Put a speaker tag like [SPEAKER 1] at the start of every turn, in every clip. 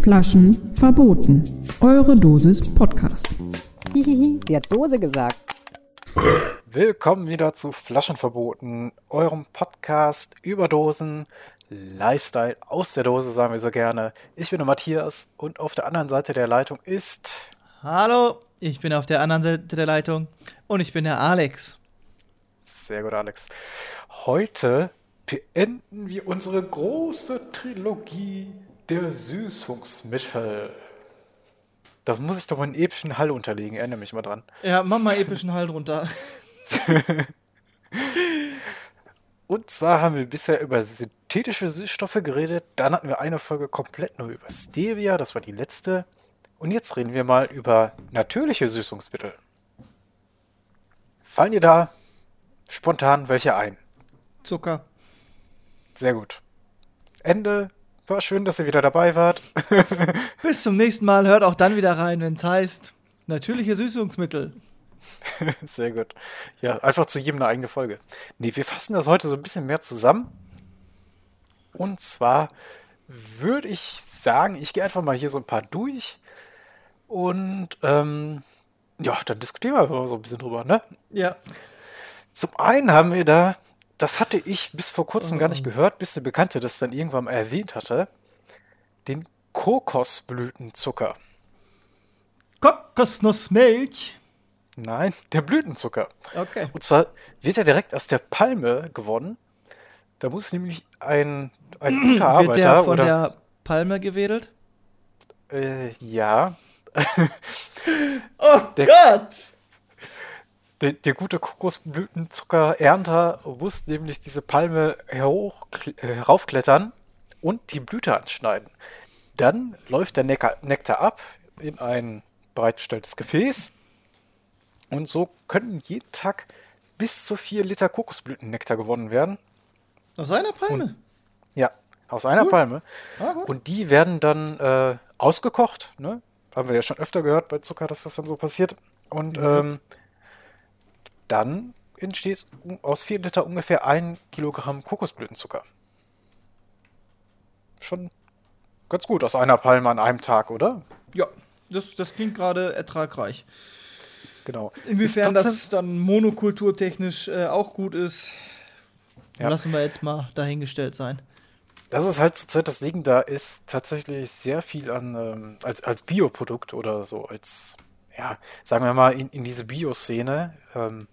[SPEAKER 1] Flaschen verboten. Eure Dosis Podcast.
[SPEAKER 2] Hihihi, sie hat Dose gesagt.
[SPEAKER 3] Willkommen wieder zu Flaschenverboten, eurem Podcast über Dosen, Lifestyle aus der Dose, sagen wir so gerne. Ich bin der Matthias und auf der anderen Seite der Leitung ist.
[SPEAKER 4] Hallo, ich bin auf der anderen Seite der Leitung und ich bin der Alex.
[SPEAKER 3] Sehr gut, Alex. Heute beenden wir unsere große Trilogie der Süßungsmittel. Das muss ich doch mal einen epischen Hall unterlegen, erinnere mich mal dran.
[SPEAKER 4] Ja, mach mal epischen Halt runter.
[SPEAKER 3] Und zwar haben wir bisher über synthetische Süßstoffe geredet. Dann hatten wir eine Folge komplett nur über Stevia, das war die letzte. Und jetzt reden wir mal über natürliche Süßungsmittel. Fallen dir da spontan welche ein?
[SPEAKER 4] Zucker.
[SPEAKER 3] Sehr gut. Ende. War schön, dass ihr wieder dabei wart.
[SPEAKER 4] Bis zum nächsten Mal. Hört auch dann wieder rein, wenn es heißt natürliche Süßungsmittel.
[SPEAKER 3] Sehr gut. Ja, einfach zu jedem eine eigene Folge. Nee, wir fassen das heute so ein bisschen mehr zusammen. Und zwar würde ich sagen, ich gehe einfach mal hier so ein paar durch. Und ähm, ja, dann diskutieren wir einfach so ein bisschen drüber, ne?
[SPEAKER 4] Ja.
[SPEAKER 3] Zum einen haben wir da, das hatte ich bis vor kurzem gar nicht gehört, bis eine Bekannte das dann irgendwann mal erwähnt hatte, den Kokosblütenzucker.
[SPEAKER 4] Kokosnussmilch.
[SPEAKER 3] Nein, der Blütenzucker.
[SPEAKER 4] Okay.
[SPEAKER 3] Und zwar wird er direkt aus der Palme gewonnen. Da muss nämlich ein, ein guter
[SPEAKER 4] Wird der
[SPEAKER 3] Arbeiter
[SPEAKER 4] von
[SPEAKER 3] oder
[SPEAKER 4] der Palme gewedelt?
[SPEAKER 3] äh, ja,
[SPEAKER 4] Oh
[SPEAKER 3] Der-
[SPEAKER 4] Gott!
[SPEAKER 3] der, der gute Kokosblütenzucker-Ernter muss nämlich diese Palme hoch, äh, heraufklettern und die Blüte anschneiden. Dann läuft der Nektar, Nektar ab in ein bereitgestelltes Gefäß und so können jeden Tag bis zu 4 Liter Kokosblütennektar gewonnen werden.
[SPEAKER 4] Aus einer Palme?
[SPEAKER 3] Ja, aus einer Palme.
[SPEAKER 4] Ah.
[SPEAKER 3] Und die werden dann äh, ausgekocht. Ne? Haben wir ja schon öfter gehört bei Zucker, dass das dann so passiert. Und ähm, dann entsteht aus 4 Liter ungefähr ein Kilogramm Kokosblütenzucker. Schon ganz gut aus einer Palme an einem Tag, oder?
[SPEAKER 4] Ja, das, das klingt gerade ertragreich.
[SPEAKER 3] Genau.
[SPEAKER 4] Inwiefern das dann monokulturtechnisch äh, auch gut ist,
[SPEAKER 3] Ja.
[SPEAKER 4] lassen wir jetzt mal dahingestellt sein.
[SPEAKER 3] Das ist halt zurzeit das Ding, da ist tatsächlich sehr viel an, ähm, als, als Bioprodukt oder so, als, ja, sagen wir mal, in, in diese Bio-Szene, ähm,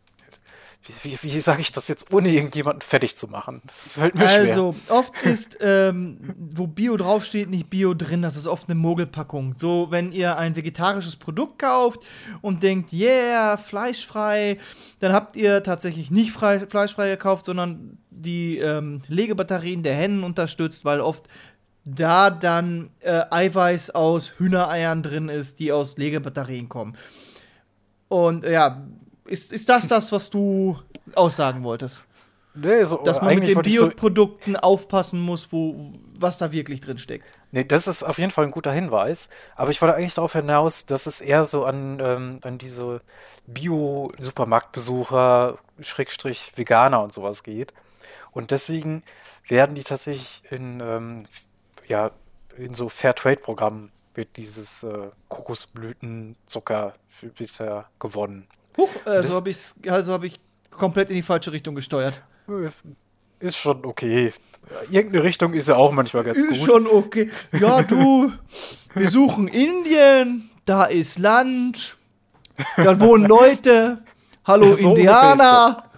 [SPEAKER 3] wie, wie, wie sage ich das jetzt, ohne irgendjemanden fertig zu machen? Das fällt mir schwer.
[SPEAKER 4] Also, oft ist, ähm, wo Bio draufsteht, nicht Bio drin. Das ist oft eine Mogelpackung. So, wenn ihr ein vegetarisches Produkt kauft und denkt, yeah, fleischfrei, dann habt ihr tatsächlich nicht frei, fleischfrei gekauft, sondern die ähm, Legebatterien der Hennen unterstützt, weil oft da dann äh, Eiweiß aus Hühnereiern drin ist, die aus Legebatterien kommen. Und äh, ja, ist, ist das das, was du aussagen wolltest?
[SPEAKER 3] Nee, so,
[SPEAKER 4] dass man mit den
[SPEAKER 3] ich so,
[SPEAKER 4] Bioprodukten aufpassen muss, wo, was da wirklich drin steckt.
[SPEAKER 3] nee, das ist auf jeden Fall ein guter Hinweis, aber ich wollte eigentlich darauf hinaus, dass es eher so an, ähm, an diese Bio-Supermarktbesucher, Schrägstrich Veganer und sowas geht. Und deswegen werden die tatsächlich in, ähm, ja, in so Fairtrade-Programmen wird dieses äh, Kokosblütenzucker wird da gewonnen.
[SPEAKER 4] Huch, äh, so habe ich also hab ich komplett in die falsche Richtung gesteuert.
[SPEAKER 3] Ist schon okay. Irgendeine Richtung ist ja auch manchmal ganz gut.
[SPEAKER 4] Ist schon okay. Ja, du, wir suchen Indien, da ist Land, da wohnen Leute. Hallo
[SPEAKER 3] So
[SPEAKER 4] Indianer.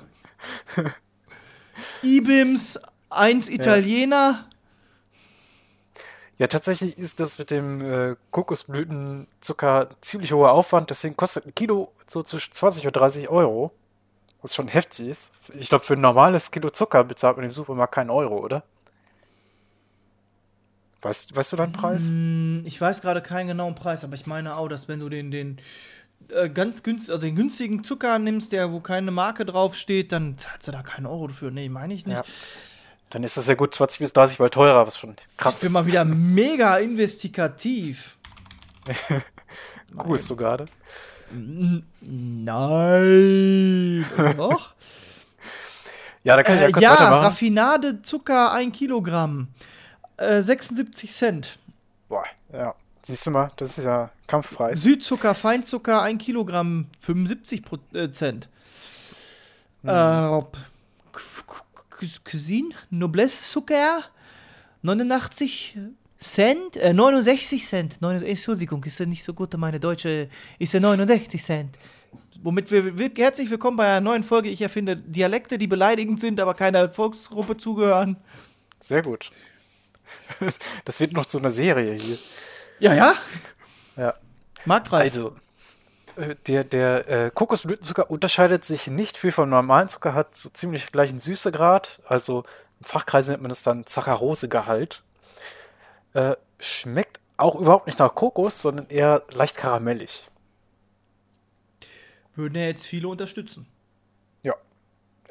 [SPEAKER 4] Ibims, eins Italiener.
[SPEAKER 3] Ja, tatsächlich ist das mit dem äh, Kokosblütenzucker ziemlich hoher Aufwand, deswegen kostet ein Kilo so zwischen 20 und 30 Euro. Was schon heftig ist. Ich glaube, für ein normales Kilo Zucker bezahlt man im Supermarkt keinen Euro, oder? Weißt, weißt du deinen Preis?
[SPEAKER 4] Hm, Ich weiß gerade keinen genauen Preis, aber ich meine auch, dass wenn du den, den äh, ganz günst, also den günstigen Zucker nimmst, der wo keine Marke draufsteht, dann zahlst du da keinen Euro dafür. Nee, meine ich nicht.
[SPEAKER 3] Ja. Dann ist das ja gut 20 bis 30 Mal teurer, was schon krass
[SPEAKER 4] ich bin
[SPEAKER 3] ist.
[SPEAKER 4] mal wieder mega investigativ.
[SPEAKER 3] Cool ist sogar, ne?
[SPEAKER 4] Nein. Doch?
[SPEAKER 3] Ja, da kann ich ja
[SPEAKER 4] Äh,
[SPEAKER 3] kurz
[SPEAKER 4] ja,
[SPEAKER 3] weitermachen.
[SPEAKER 4] Raffinade Zucker 1 Kilogramm. Äh, 76 Cent.
[SPEAKER 3] Boah, ja. Siehst du mal, das ist ja Kampfpreis.
[SPEAKER 4] Südzucker, Feinzucker 1 Kilogramm 75 Pro- äh, Cent.
[SPEAKER 3] Hm.
[SPEAKER 4] Äh, Cu- Cu- Cuisine, Noblesse Zucker 89 Cent, äh, 69 Cent. Neun- Entschuldigung, ist ja nicht so gut, meine Deutsche ist ja 69 Cent. Womit wir, wir herzlich willkommen bei einer neuen Folge. Ich erfinde Dialekte, die beleidigend sind, aber keiner Volksgruppe zugehören.
[SPEAKER 3] Sehr gut. Das wird noch zu einer Serie hier.
[SPEAKER 4] Ja, ja.
[SPEAKER 3] Ja.
[SPEAKER 4] Marktreif.
[SPEAKER 3] Also, äh, der, der äh, Kokosblütenzucker unterscheidet sich nicht viel vom normalen Zucker, hat so ziemlich gleichen Süßegrad. Also im Fachkreis nennt man das dann Zacharosegehalt. Äh, schmeckt auch überhaupt nicht nach Kokos, sondern eher leicht karamellig.
[SPEAKER 4] Würden ja jetzt viele unterstützen.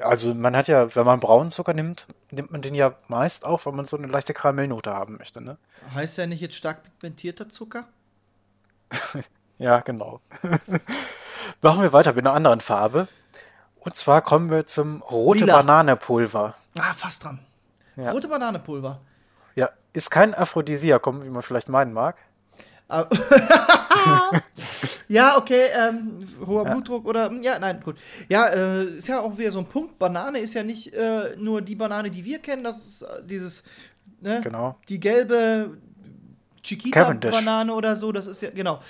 [SPEAKER 3] Also man hat ja, wenn man braunen Zucker nimmt, nimmt man den ja meist auch, weil man so eine leichte Karamellnote haben möchte, ne?
[SPEAKER 4] Heißt ja nicht jetzt stark pigmentierter Zucker?
[SPEAKER 3] Ja, genau. Machen wir weiter mit einer anderen Farbe. Und zwar kommen wir zum rote
[SPEAKER 4] Lila.
[SPEAKER 3] Bananepulver.
[SPEAKER 4] Ah, fast dran.
[SPEAKER 3] Ja.
[SPEAKER 4] Rote Bananepulver.
[SPEAKER 3] Ja, ist kein Aphrodisiakum, wie man vielleicht meinen mag.
[SPEAKER 4] Ah. ja, okay, ähm, hoher Blutdruck oder, ja, nein, gut. Ja, äh, ist ja auch wieder so ein Punkt. Banane ist ja nicht äh, nur die Banane, die wir kennen, das ist äh, dieses, ne,
[SPEAKER 3] Genau.
[SPEAKER 4] die gelbe. Chiquita-Banane oder so, das ist ja, genau.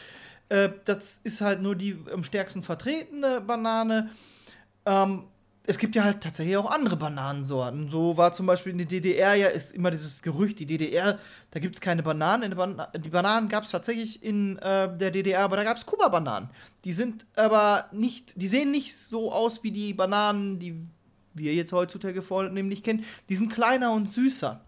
[SPEAKER 4] Äh, das ist halt nur die am stärksten vertretene Banane. Ähm, es gibt ja halt tatsächlich auch andere Bananensorten. So war zum Beispiel in der DDR ja ist immer dieses Gerücht, die DDR, da gibt es keine Bananen. In der Bana die Bananen gab es tatsächlich in äh, der DDR, aber da gab es Kuba-Bananen. Die sind aber nicht, die sehen nicht so aus wie die Bananen, die wir jetzt heutzutage vornehmlich kennen. Die sind kleiner und süßer.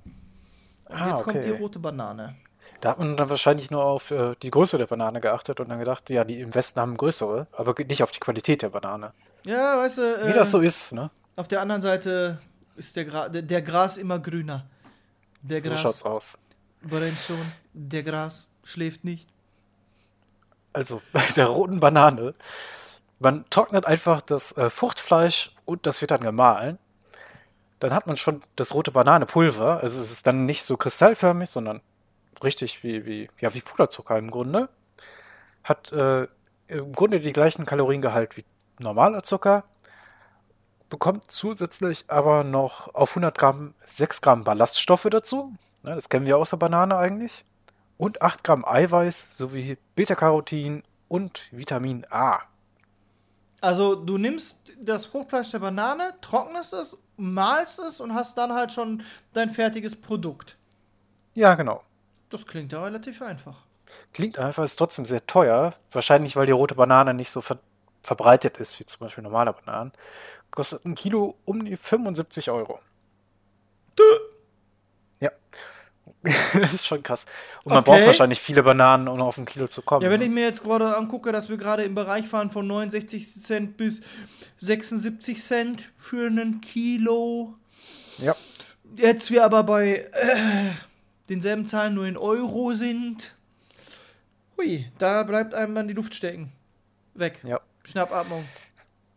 [SPEAKER 4] Und
[SPEAKER 3] Ah,
[SPEAKER 4] jetzt kommt die
[SPEAKER 3] okay.
[SPEAKER 4] rote Banane.
[SPEAKER 3] Da hat man dann wahrscheinlich nur auf äh, die Größe der Banane geachtet und dann gedacht, ja, die im Westen haben größere, aber nicht auf die Qualität der Banane.
[SPEAKER 4] Ja, weißt du,
[SPEAKER 3] Wie
[SPEAKER 4] äh,
[SPEAKER 3] das so ist, ne?
[SPEAKER 4] auf der anderen Seite ist der, Gra der, der Gras immer grüner. Der
[SPEAKER 3] So
[SPEAKER 4] Gras
[SPEAKER 3] schaut's aus.
[SPEAKER 4] brennt schon, der Gras schläft nicht.
[SPEAKER 3] Also bei der roten Banane, man trocknet einfach das äh, Fruchtfleisch und das wird dann gemahlen. Dann hat man schon das rote Bananepulver. Also es ist dann nicht so kristallförmig, sondern richtig wie, wie, ja, wie Puderzucker im Grunde. Hat äh, im Grunde die gleichen Kaloriengehalt wie normaler Zucker. Bekommt zusätzlich aber noch auf 100 Gramm 6 Gramm Ballaststoffe dazu. Ne, das kennen wir aus der Banane eigentlich und 8 Gramm Eiweiß sowie Beta-Carotin und Vitamin A.
[SPEAKER 4] Also du nimmst das Fruchtfleisch der Banane, trocknest es, mahlst es und hast dann halt schon dein fertiges Produkt.
[SPEAKER 3] Ja, genau.
[SPEAKER 4] Das klingt ja relativ einfach.
[SPEAKER 3] Klingt einfach, ist trotzdem sehr teuer. Wahrscheinlich, weil die rote Banane nicht so verbreitet ist wie zum Beispiel normale Bananen. Kostet ein Kilo um die 75 Euro. Ja. das ist schon krass. Und man
[SPEAKER 4] Okay.
[SPEAKER 3] braucht wahrscheinlich viele Bananen, um auf ein Kilo zu kommen.
[SPEAKER 4] Ja, wenn ich
[SPEAKER 3] ne?
[SPEAKER 4] mir jetzt gerade angucke, dass wir gerade im Bereich fahren von 69 Cent bis 76 Cent für ein Kilo.
[SPEAKER 3] ja.
[SPEAKER 4] Jetzt wir aber bei äh, denselben Zahlen nur in Euro sind. Hui, da bleibt einem dann die Luft stecken. Weg.
[SPEAKER 3] Ja.
[SPEAKER 4] Schnappatmung.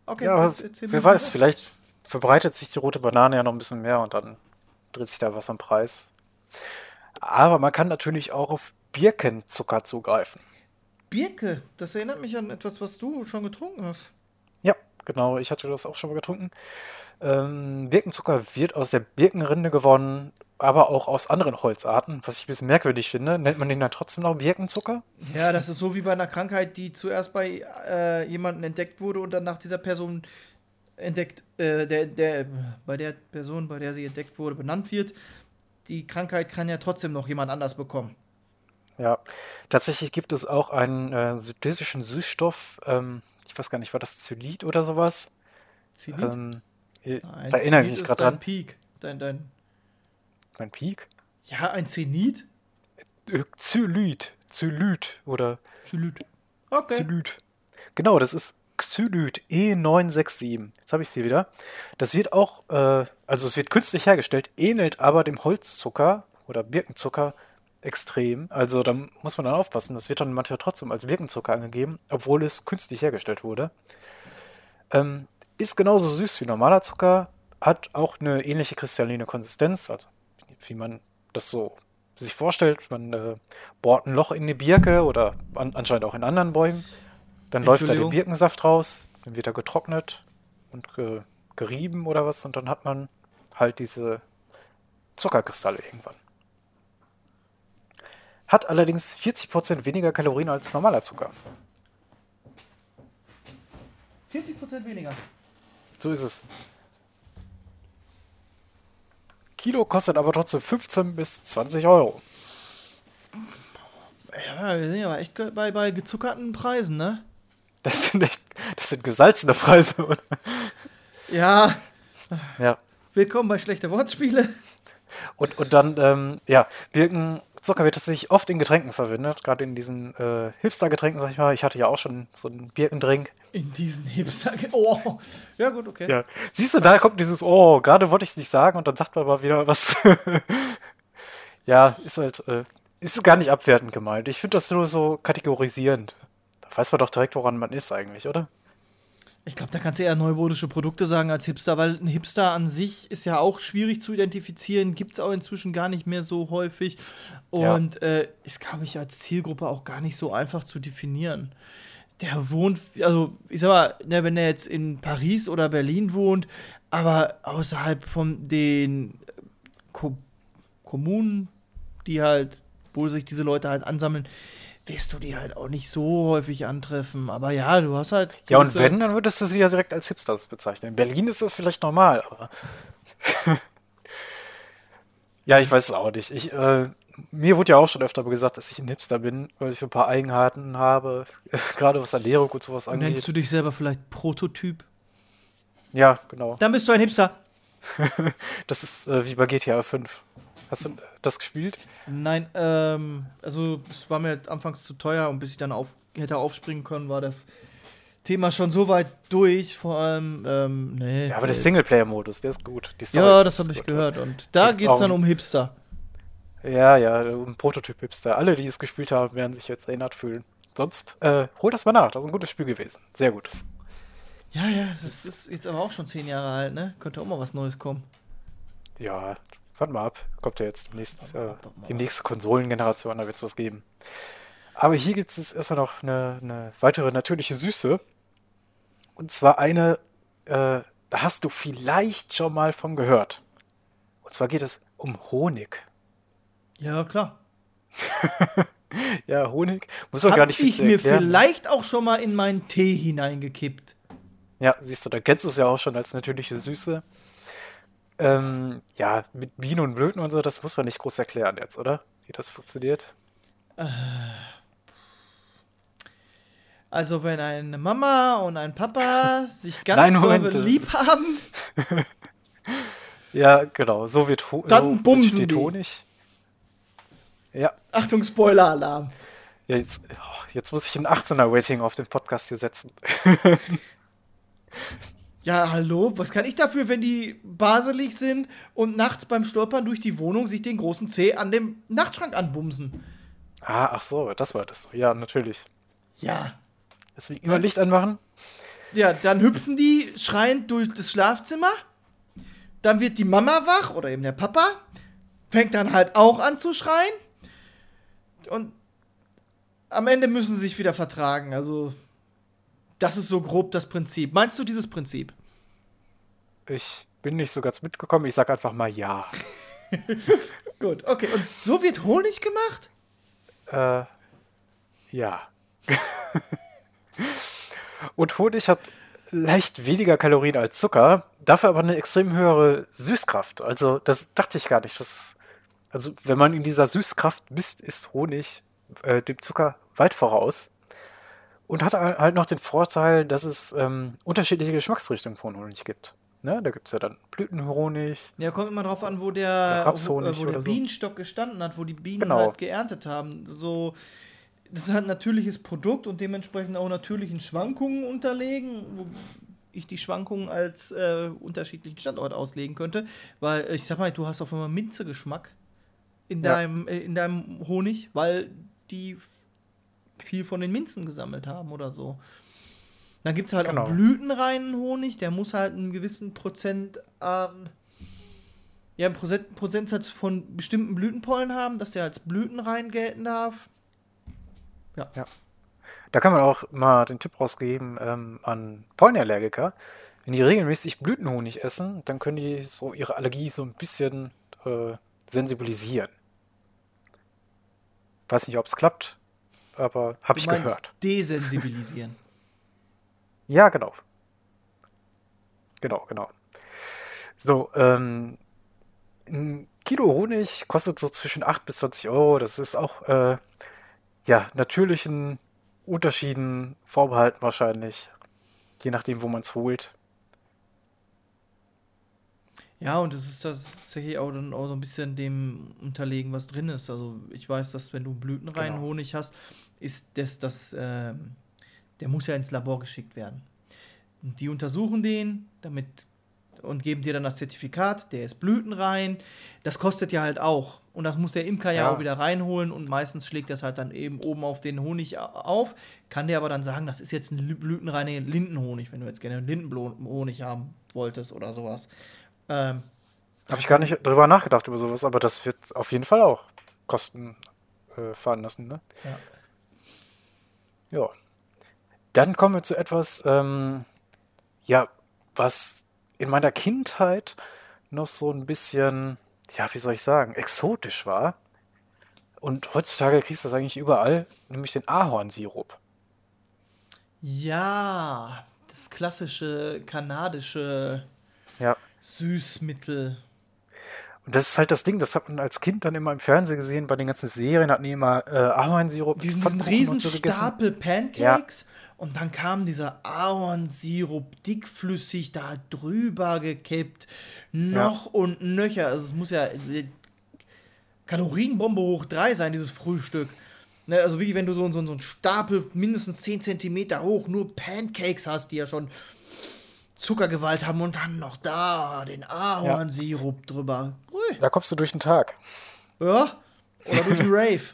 [SPEAKER 4] Okay,
[SPEAKER 3] Ja, wer weiß, vielleicht verbreitet sich die rote Banane ja noch ein bisschen mehr und dann dreht sich da was am Preis. Aber man kann natürlich auch auf Birkenzucker zugreifen.
[SPEAKER 4] Birke, das erinnert mich an etwas, was du schon getrunken hast.
[SPEAKER 3] Ja, genau, ich hatte das auch schon mal getrunken. Ähm, Birkenzucker wird aus der Birkenrinde gewonnen, aber auch aus anderen Holzarten. Was ich ein bisschen merkwürdig finde, nennt man den dann trotzdem noch Birkenzucker?
[SPEAKER 4] Ja, das ist so wie bei einer Krankheit, die zuerst bei äh, jemandem entdeckt wurde und dann nach dieser Person entdeckt, äh, der, der, bei der Person, bei der sie entdeckt wurde, benannt wird. Die Krankheit kann ja trotzdem noch jemand anders bekommen.
[SPEAKER 3] Ja, tatsächlich gibt es auch einen äh, synthetischen Süßstoff, ähm, ich weiß gar nicht, war das Zylit oder sowas?
[SPEAKER 4] Zenit?
[SPEAKER 3] Ähm, äh,
[SPEAKER 4] Nein,
[SPEAKER 3] da erinnere ich mich gerade dran.
[SPEAKER 4] Peak. Dein, dein,
[SPEAKER 3] Mein Peak?
[SPEAKER 4] ja, ein Zenit?
[SPEAKER 3] Äh, Zylit. Zylit oder
[SPEAKER 4] Absolut. Okay.
[SPEAKER 3] Zylit. Genau, das ist Xylit E967. Jetzt habe ich sie wieder. Das wird auch, äh, also es wird künstlich hergestellt, ähnelt aber dem Holzzucker oder Birkenzucker extrem. Also da muss man dann aufpassen. Das wird dann manchmal trotzdem als Birkenzucker angegeben, obwohl es künstlich hergestellt wurde. Ähm, ist genauso süß wie normaler Zucker, hat auch eine ähnliche kristalline Konsistenz, also wie man das so sich vorstellt. Man äh, bohrt ein Loch in eine Birke oder an, anscheinend auch in anderen Bäumen. Dann läuft da der. Birkensaft raus, dann wird er getrocknet und ge gerieben oder was und dann hat man halt diese Zuckerkristalle irgendwann. Hat allerdings 40% weniger Kalorien als normaler Zucker.
[SPEAKER 4] 40% weniger.
[SPEAKER 3] So ist es. Kilo kostet aber trotzdem 15 bis 20 Euro.
[SPEAKER 4] Ja, wir sind ja echt bei, bei gezuckerten Preisen, ne?
[SPEAKER 3] Das sind echt, das sind gesalzene Preise, oder?
[SPEAKER 4] Ja,
[SPEAKER 3] Ja.
[SPEAKER 4] willkommen bei schlechte Wortspiele.
[SPEAKER 3] Und, und dann, ähm, ja, Birkenzucker wird tatsächlich oft in Getränken verwendet, gerade in diesen äh, Hipster-Getränken, sag ich mal. Ich hatte ja auch schon so einen Birkendrink.
[SPEAKER 4] In diesen Hipster. Oh, ja gut, okay.
[SPEAKER 3] Ja. Siehst du, da kommt dieses, oh, gerade wollte ich es nicht sagen und dann sagt man mal wieder was. ja, ist halt, äh, ist gar nicht abwertend gemeint. Ich finde das nur so kategorisierend. Da weiß man doch direkt, woran man ist eigentlich, oder?
[SPEAKER 4] Ich glaube, da kannst du eher neumodische Produkte sagen als Hipster, weil ein Hipster an sich ist ja auch schwierig zu identifizieren, gibt es auch inzwischen gar nicht mehr so häufig
[SPEAKER 3] Ja.
[SPEAKER 4] und äh, ist, glaube ich, als Zielgruppe auch gar nicht so einfach zu definieren. Der wohnt, also ich sag mal, ne, wenn er jetzt in Paris oder Berlin wohnt, aber außerhalb von den Ko Kommunen, die halt, wo sich diese Leute halt ansammeln, wirst du die halt auch nicht so häufig antreffen. Aber ja, du hast halt.
[SPEAKER 3] Ja, und wenn, dann würdest du sie ja direkt als Hipster bezeichnen. In Berlin ist das vielleicht normal, aber. ja, ich weiß es auch nicht. Ich, äh, mir wurde ja auch schon öfter gesagt, dass ich ein Hipster bin, weil ich so ein paar Eigenheiten habe, gerade was Ernährung und sowas angeht.
[SPEAKER 4] Nennst du dich selber vielleicht Prototyp?
[SPEAKER 3] Ja, genau.
[SPEAKER 4] Dann bist du ein Hipster.
[SPEAKER 3] Das ist äh, wie bei GTA 5. Hast du das gespielt?
[SPEAKER 4] Nein, ähm, also es war mir anfangs zu teuer und bis ich dann auf, hätte aufspringen können, war das Thema schon so weit durch. Vor allem, ähm, nee.
[SPEAKER 3] Ja, aber der Singleplayer-Modus, der ist gut.
[SPEAKER 4] Ja, das habe ich
[SPEAKER 3] gut.
[SPEAKER 4] gehört. Und da geht es dann um Hipster.
[SPEAKER 3] Ja, ja, um Prototyp-Hipster. Alle, die es gespielt haben, werden sich jetzt erinnert fühlen. Sonst, äh, hol das mal nach. Das ist ein gutes Spiel gewesen. Sehr gutes.
[SPEAKER 4] Ja, ja, das ist jetzt aber auch schon zehn Jahre alt, ne? Könnte auch mal was Neues kommen.
[SPEAKER 3] Ja, warte mal ab. Kommt ja jetzt demnächst äh, die nächste Konsolengeneration, da wird es was geben. Aber hier gibt es erstmal noch eine, eine weitere natürliche Süße. Und zwar eine, äh, da hast du vielleicht schon mal von gehört. Und zwar geht es um Honig.
[SPEAKER 4] Ja, klar.
[SPEAKER 3] Ja, Honig. Muss man
[SPEAKER 4] Hab
[SPEAKER 3] gar nicht viel
[SPEAKER 4] ich mir
[SPEAKER 3] erklären.
[SPEAKER 4] vielleicht auch schon mal in meinen Tee hineingekippt.
[SPEAKER 3] Ja, siehst du, da kennst du es ja auch schon als natürliche Süße. Ähm, ja, mit Bienen und Blüten und so, das muss man nicht groß erklären jetzt, oder? Wie das funktioniert.
[SPEAKER 4] Also, wenn eine Mama und ein Papa sich ganz
[SPEAKER 3] Nein, Moment,
[SPEAKER 4] lieb haben,
[SPEAKER 3] Ja, genau, so wird Ho
[SPEAKER 4] Dann
[SPEAKER 3] so
[SPEAKER 4] bumsen
[SPEAKER 3] entsteht
[SPEAKER 4] die.
[SPEAKER 3] Honig. Ja,
[SPEAKER 4] Achtung, Spoiler-Alarm.
[SPEAKER 3] ja jetzt, oh, jetzt muss ich ein 18er-Rating auf den Podcast hier setzen.
[SPEAKER 4] Ja, hallo, was kann ich dafür, wenn die baselig sind und nachts beim Stolpern durch die Wohnung sich den großen Zeh an dem Nachtschrank anbumsen?
[SPEAKER 3] Ah, ach so, das war das. Ja, natürlich.
[SPEAKER 4] Ja.
[SPEAKER 3] Deswegen immer Licht anmachen.
[SPEAKER 4] Ja, dann hüpfen die schreiend durch das Schlafzimmer. Dann wird die Mama wach oder eben der Papa. Fängt dann halt auch an zu schreien. Und am Ende müssen sie sich wieder vertragen. Also, das ist so grob das Prinzip. Meinst du dieses Prinzip?
[SPEAKER 3] Ich bin nicht so ganz mitgekommen. Ich sag einfach mal ja.
[SPEAKER 4] Gut, okay. Und so wird Honig gemacht?
[SPEAKER 3] Äh, ja. Und Honig hat leicht weniger Kalorien als Zucker, dafür aber eine extrem höhere Süßkraft. Also, das dachte ich gar nicht. Das, also, wenn man in dieser Süßkraft misst, ist Honig äh, dem Zucker weit voraus. Und hat halt noch den Vorteil, dass es ähm, unterschiedliche Geschmacksrichtungen von Honig gibt. Ne? Da gibt es ja dann Blütenhonig.
[SPEAKER 4] Ja, kommt immer drauf an, wo der,
[SPEAKER 3] Rapshonig
[SPEAKER 4] wo, wo der
[SPEAKER 3] oder so.
[SPEAKER 4] Bienenstock gestanden hat, wo die Bienen
[SPEAKER 3] Genau.
[SPEAKER 4] halt geerntet haben. So, das ist halt ein natürliches Produkt und dementsprechend auch natürlichen Schwankungen unterlegen, wo ich die Schwankungen als äh, unterschiedlichen Standort auslegen könnte. Weil äh, ich sag mal, du hast auf einmal Minzegeschmack in
[SPEAKER 3] Ja.
[SPEAKER 4] deinem, äh, in deinem Honig, weil die viel von den Minzen gesammelt haben oder so. Dann gibt es halt
[SPEAKER 3] Genau.
[SPEAKER 4] auch blütenreinen Honig, der muss halt einen gewissen Prozent an. Ja, einen Prozent, Prozentsatz von bestimmten Blütenpollen haben, dass der als blütenrein gelten darf.
[SPEAKER 3] Da kann man auch mal den Tipp rausgeben ähm, an Pollenallergiker. Wenn die regelmäßig Blütenhonig essen, dann können die so ihre Allergie so ein bisschen äh, sensibilisieren. Weiß nicht, ob es klappt, aber habe ich gehört.
[SPEAKER 4] Desensibilisieren.
[SPEAKER 3] Ja, genau. Genau, genau. So, ähm, ein Kilo Honig kostet so zwischen 8 bis 20 Euro. Das ist auch, äh, ja, natürlichen Unterschieden vorbehalten wahrscheinlich. Je nachdem, wo man es holt.
[SPEAKER 4] Ja, und es ist tatsächlich auch dann auch so ein bisschen dem unterlegen, was drin ist. Also ich weiß, dass wenn du blütenreinen
[SPEAKER 3] Genau.
[SPEAKER 4] Honig hast, ist das, das ähm, der muss ja ins Labor geschickt werden. Und die untersuchen den, damit und geben dir dann das Zertifikat, der ist blütenrein. Das kostet ja halt auch. Und das muss der Imker ja,
[SPEAKER 3] Ja.
[SPEAKER 4] auch wieder reinholen und meistens schlägt das halt dann eben oben auf den Honig auf. Kann der aber dann sagen, das ist jetzt ein lü- blütenreiner Lindenhonig, wenn du jetzt gerne Lindenhonig haben wolltest oder sowas. Ähm,
[SPEAKER 3] Habe ich gar nicht drüber nachgedacht über sowas, aber das wird auf jeden Fall auch Kosten äh, fahren lassen, ne?
[SPEAKER 4] Ja.
[SPEAKER 3] Ja. Dann kommen wir zu etwas, ähm, ja, was in meiner Kindheit noch so ein bisschen, ja, wie soll ich sagen, exotisch war. Und heutzutage kriegst du das eigentlich überall, nämlich den Ahornsirup.
[SPEAKER 4] Ja, das klassische kanadische
[SPEAKER 3] Ja.
[SPEAKER 4] Süßmittel.
[SPEAKER 3] Und das ist halt das Ding, das hat man als Kind dann immer im Fernsehen gesehen, bei den ganzen Serien hatten die immer äh, Ahornsirup,
[SPEAKER 4] Diesen, diesen riesen
[SPEAKER 3] und so.
[SPEAKER 4] Stapel Pancakes. Und dann kam dieser Ahornsirup dickflüssig da drüber gekippt. Noch und nöcher. Also es muss ja äh, Kalorienbombe hoch drei sein, dieses Frühstück. Ne, also wirklich, wenn du so, so, so einen Stapel mindestens 10 Zentimeter hoch nur Pancakes hast, die ja schon Zuckergewalt haben und dann noch da den Ahornsirup drüber.
[SPEAKER 3] Da kommst du durch den Tag.
[SPEAKER 4] Ja. Oder durch die Rave.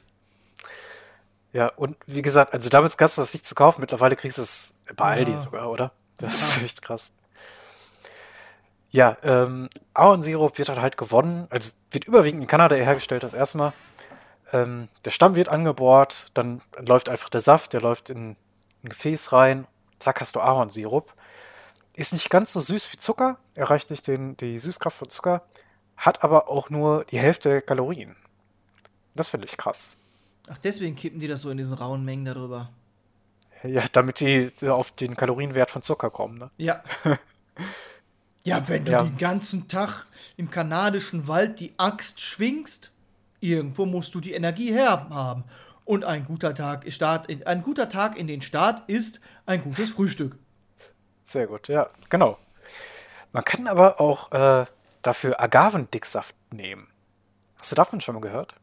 [SPEAKER 3] Ja, und wie gesagt, also damals gab es das nicht zu kaufen, mittlerweile kriegst du es bei Aldi
[SPEAKER 4] Ja.
[SPEAKER 3] sogar, oder? Das ist echt krass. Ja, ähm, Ahornsirup wird halt, halt gewonnen, also wird überwiegend in Kanada hergestellt, das erste Mal. Ähm, der Stamm wird angebohrt, dann läuft einfach der Saft, der läuft in ein Gefäß rein, zack, hast du Ahornsirup. Ist nicht ganz so süß wie Zucker, erreicht nicht den, die Süßkraft von Zucker, hat aber auch nur die Hälfte der Kalorien. Das finde ich krass.
[SPEAKER 4] Ach, deswegen kippen die das so in diesen rauen Mengen darüber.
[SPEAKER 3] Ja, damit die auf den Kalorienwert von Zucker kommen, ne?
[SPEAKER 4] Ja. ja, wenn du
[SPEAKER 3] Ja.
[SPEAKER 4] den ganzen Tag im kanadischen Wald die Axt schwingst, irgendwo musst du die Energie herhaben. Und ein guter Tag, Start in, ein guter Tag in den Start ist ein gutes Frühstück.
[SPEAKER 3] Sehr gut, ja, genau. Man kann aber auch äh, dafür Agavendicksaft nehmen. Hast du davon schon mal gehört?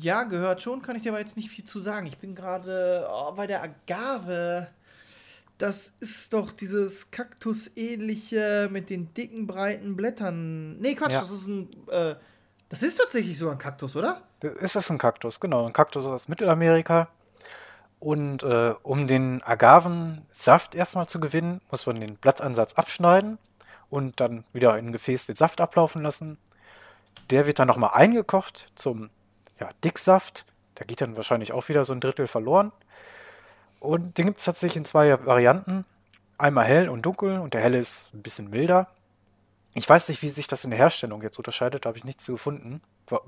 [SPEAKER 4] Ja, gehört schon, kann ich dir aber jetzt nicht viel zu sagen. Ich bin gerade oh, bei der Agave. Das ist doch dieses Kaktusähnliche mit den dicken, breiten Blättern. Nee, Quatsch,
[SPEAKER 3] Ja.
[SPEAKER 4] das ist ein. Äh, das ist tatsächlich so ein Kaktus, oder?
[SPEAKER 3] Es ist ein Kaktus, genau. Ein Kaktus aus Mittelamerika. Und äh, um den Agavensaft erstmal zu gewinnen, muss man den Blattansatz abschneiden und dann wieder in ein Gefäß den Saft ablaufen lassen. Der wird dann nochmal eingekocht zum ja, Dicksaft. Da geht dann wahrscheinlich auch wieder so ein Drittel verloren. Und den gibt es tatsächlich in zwei Varianten. Einmal hell und dunkel und der helle ist ein bisschen milder. Ich weiß nicht, wie sich das in der Herstellung jetzt unterscheidet, da habe ich nichts zu gefunden, wa-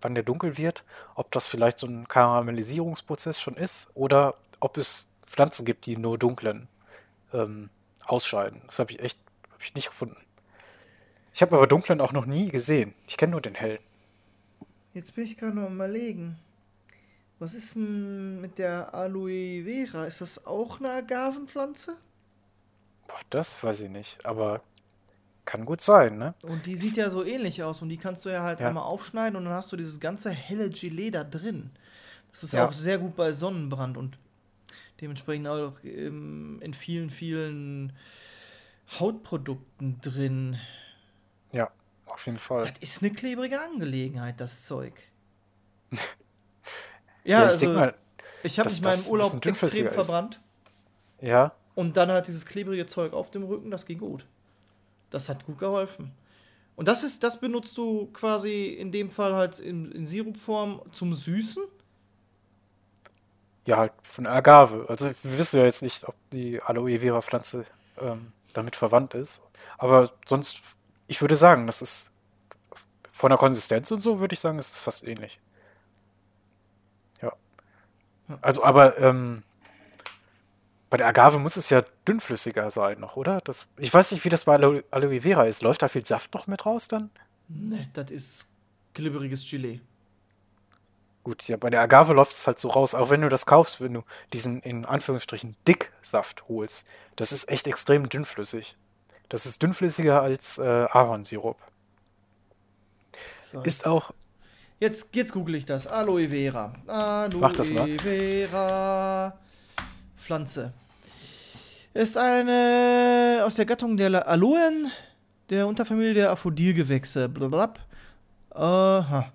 [SPEAKER 3] wann der dunkel wird, ob das vielleicht so ein Karamellisierungsprozess schon ist oder ob es Pflanzen gibt, die nur dunklen ähm, ausscheiden. Das habe ich echt hab ich nicht gefunden. Ich habe aber dunklen auch noch nie gesehen. Ich kenne nur den hellen.
[SPEAKER 4] Jetzt bin ich gerade noch am überlegen. Was ist denn mit der Aloe Vera? Ist das auch eine Agavenpflanze?
[SPEAKER 3] Boah, das weiß ich nicht, aber kann gut sein, ne?
[SPEAKER 4] Und die sieht ja so ähnlich aus und die kannst du ja halt
[SPEAKER 3] Ja.
[SPEAKER 4] einmal aufschneiden und dann hast du dieses ganze helle Gelee da drin. Das ist
[SPEAKER 3] Ja.
[SPEAKER 4] auch sehr gut bei Sonnenbrand und dementsprechend auch ähm, in vielen, vielen Hautprodukten drin.
[SPEAKER 3] Ja, auf jeden Fall.
[SPEAKER 4] Das ist eine klebrige Angelegenheit, das Zeug. ja,
[SPEAKER 3] Ja, ich
[SPEAKER 4] also,
[SPEAKER 3] mal,
[SPEAKER 4] ich habe mich
[SPEAKER 3] ein
[SPEAKER 4] Urlaub extrem
[SPEAKER 3] ist.
[SPEAKER 4] verbrannt
[SPEAKER 3] ja,
[SPEAKER 4] und dann halt dieses klebrige Zeug auf dem Rücken, das ging gut. Das hat gut geholfen. Und das ist, das benutzt du quasi in dem Fall halt in, in Sirupform zum Süßen?
[SPEAKER 3] ja, halt von Agave. Also wir wissen ja jetzt nicht, ob die Aloe Vera Pflanze ähm, damit verwandt ist. Aber sonst, ich würde sagen, das ist von der Konsistenz und so, würde ich sagen, ist es fast ähnlich. Ja. Also, aber ähm, bei der Agave muss es ja dünnflüssiger sein noch, oder? Das, ich weiß nicht, wie das bei Aloe, Aloe Vera ist. Läuft da viel Saft noch mit raus dann?
[SPEAKER 4] Ne, das ist glibberiges Gelee.
[SPEAKER 3] Gut, ja, bei der Agave läuft es halt so raus, auch wenn du das kaufst, wenn du diesen in Anführungsstrichen Dicksaft holst. Das ist echt extrem dünnflüssig. Das ist dünnflüssiger als äh, Ahornsirup.
[SPEAKER 4] So,
[SPEAKER 3] Ist auch,
[SPEAKER 4] Jetzt, jetzt google ich das. Aloe Vera. Aloe
[SPEAKER 3] Mach das mal.
[SPEAKER 4] Vera Pflanze. Ist eine aus der Gattung der Aloen, der Unterfamilie der Aphrodilgewächse. Blablabla. Aha.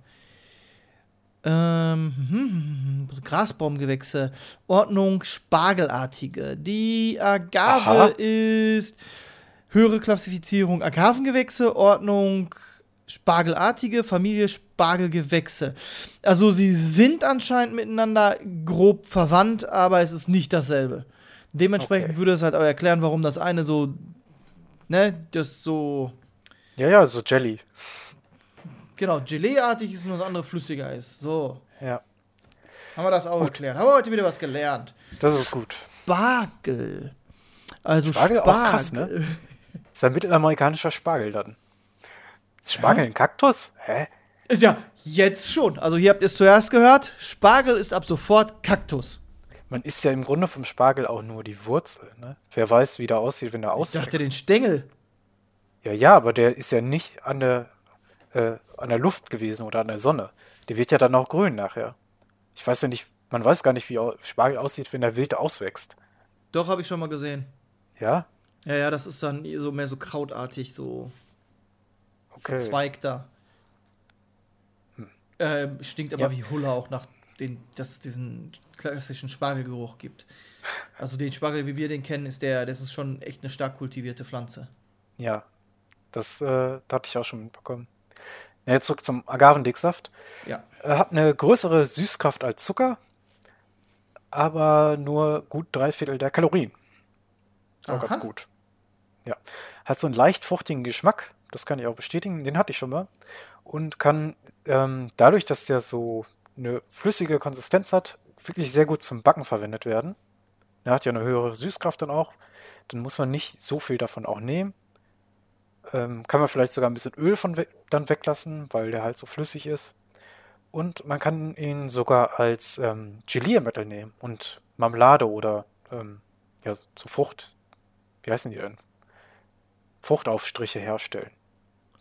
[SPEAKER 4] Ähm, hm, Grasbaumgewächse. Ordnung Spargelartige. Die Agave
[SPEAKER 3] Aha.
[SPEAKER 4] ist höhere Klassifizierung Agavengewächse, Ordnung Spargelartige, Familie Spargelgewächse. Also sie sind anscheinend miteinander grob verwandt, aber es ist nicht dasselbe. Dementsprechend
[SPEAKER 3] Okay.
[SPEAKER 4] würde es halt auch erklären, warum das eine so, ne, das so,
[SPEAKER 3] ja, ja, so Jelly.
[SPEAKER 4] Genau, Gelee-artig ist und das andere flüssiger ist. So,
[SPEAKER 3] Ja,
[SPEAKER 4] haben wir das auch erklärt. Haben wir heute wieder was gelernt.
[SPEAKER 3] das ist gut.
[SPEAKER 4] Spargel. Also
[SPEAKER 3] Spargel
[SPEAKER 4] Spargel.
[SPEAKER 3] auch krass, ne? Ist ein mittelamerikanischer Spargel dann. Ist Spargel ein Kaktus? Hä?
[SPEAKER 4] Ja, jetzt schon. Also hier habt ihr es zuerst gehört. Spargel ist ab sofort Kaktus.
[SPEAKER 3] Man isst ja im Grunde vom Spargel auch nur die Wurzel, ne? Wer weiß, wie der aussieht, wenn er
[SPEAKER 4] Ich
[SPEAKER 3] auswächst.
[SPEAKER 4] dachte den Stängel.
[SPEAKER 3] Ja, ja, aber der ist ja nicht an der, äh, an der Luft gewesen oder an der Sonne. Der wird ja dann auch grün nachher. Ich weiß ja nicht, man weiß gar nicht, wie Spargel aussieht, wenn er wild auswächst.
[SPEAKER 4] Doch, habe ich schon mal gesehen.
[SPEAKER 3] Ja?
[SPEAKER 4] Ja, ja, das ist dann so mehr so krautartig, so
[SPEAKER 3] Okay.
[SPEAKER 4] verzweigter. Äh, stinkt aber
[SPEAKER 3] Ja.
[SPEAKER 4] wie Hulle auch nach den, dass es diesen klassischen Spargelgeruch gibt. Also den Spargel, wie wir den kennen, ist der, das ist schon echt eine stark kultivierte Pflanze.
[SPEAKER 3] Ja. Das, äh, das hatte ich auch schon mitbekommen. Jetzt zurück zum Agavendicksaft.
[SPEAKER 4] Ja.
[SPEAKER 3] Er hat eine größere Süßkraft als Zucker, aber nur gut drei Viertel der Kalorien. Ist auch
[SPEAKER 4] Aha.
[SPEAKER 3] ganz gut. Ja. Hat so einen leicht fruchtigen Geschmack, das kann ich auch bestätigen, den hatte ich schon mal. Und kann ähm, dadurch, dass der so eine flüssige Konsistenz hat, wirklich sehr gut zum Backen verwendet werden. Er hat ja eine höhere Süßkraft dann auch. Dann muss man nicht so viel davon auch nehmen. Ähm, kann man vielleicht sogar ein bisschen Öl von we dann weglassen, weil der halt so flüssig ist. Und man kann ihn sogar als ähm, Geliermittel nehmen und Marmelade oder ähm, ja, so Frucht, wie heißen die denn? Fruchtaufstriche herstellen.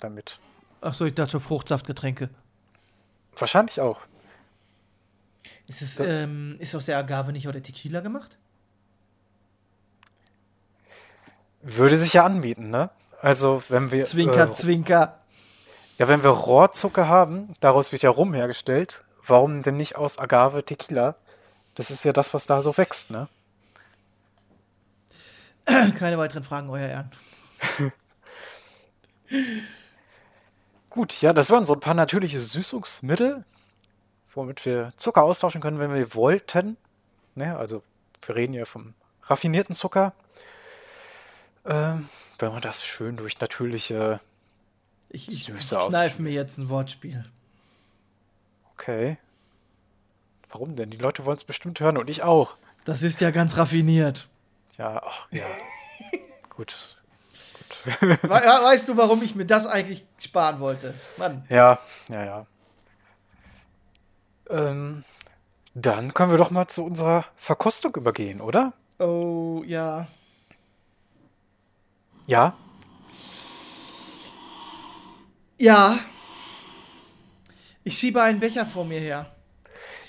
[SPEAKER 3] Damit.
[SPEAKER 4] Achso, ich dachte schon Fruchtsaftgetränke.
[SPEAKER 3] Wahrscheinlich auch.
[SPEAKER 4] Ist, es, ähm, ist aus der Agave nicht auch der Tequila gemacht?
[SPEAKER 3] Würde sich ja anbieten, ne? Also, wenn wir.
[SPEAKER 4] Zwinker,
[SPEAKER 3] äh,
[SPEAKER 4] Zwinker.
[SPEAKER 3] Ja, wenn wir Rohrzucker haben, daraus wird ja Rum hergestellt, warum denn nicht aus Agave Tequila? Das ist ja das, was da so wächst, ne?
[SPEAKER 4] Keine weiteren Fragen, euer Ehren.
[SPEAKER 3] Gut, ja, das waren so ein paar natürliche Süßungsmittel, womit wir Zucker austauschen können, wenn wir wollten. Ne? Also, wir reden ja vom raffinierten Zucker. Ähm, wenn man das schön durch natürliche.
[SPEAKER 4] Ich, ich,
[SPEAKER 3] Süße
[SPEAKER 4] ich kneif
[SPEAKER 3] ausgeschmeckt.
[SPEAKER 4] mir jetzt ein Wortspiel.
[SPEAKER 3] Okay. Warum denn? Die Leute wollen es bestimmt hören und ich auch.
[SPEAKER 4] Das ist ja ganz raffiniert.
[SPEAKER 3] Ja, ach, ja. Gut.
[SPEAKER 4] We weißt du, warum ich mir das eigentlich sparen wollte? Mann.
[SPEAKER 3] Ja, ja, ja. Ähm, Dann können wir doch mal zu unserer Verkostung übergehen, oder?
[SPEAKER 4] Oh, ja.
[SPEAKER 3] Ja?
[SPEAKER 4] Ja. Ich schiebe einen Becher vor mir her.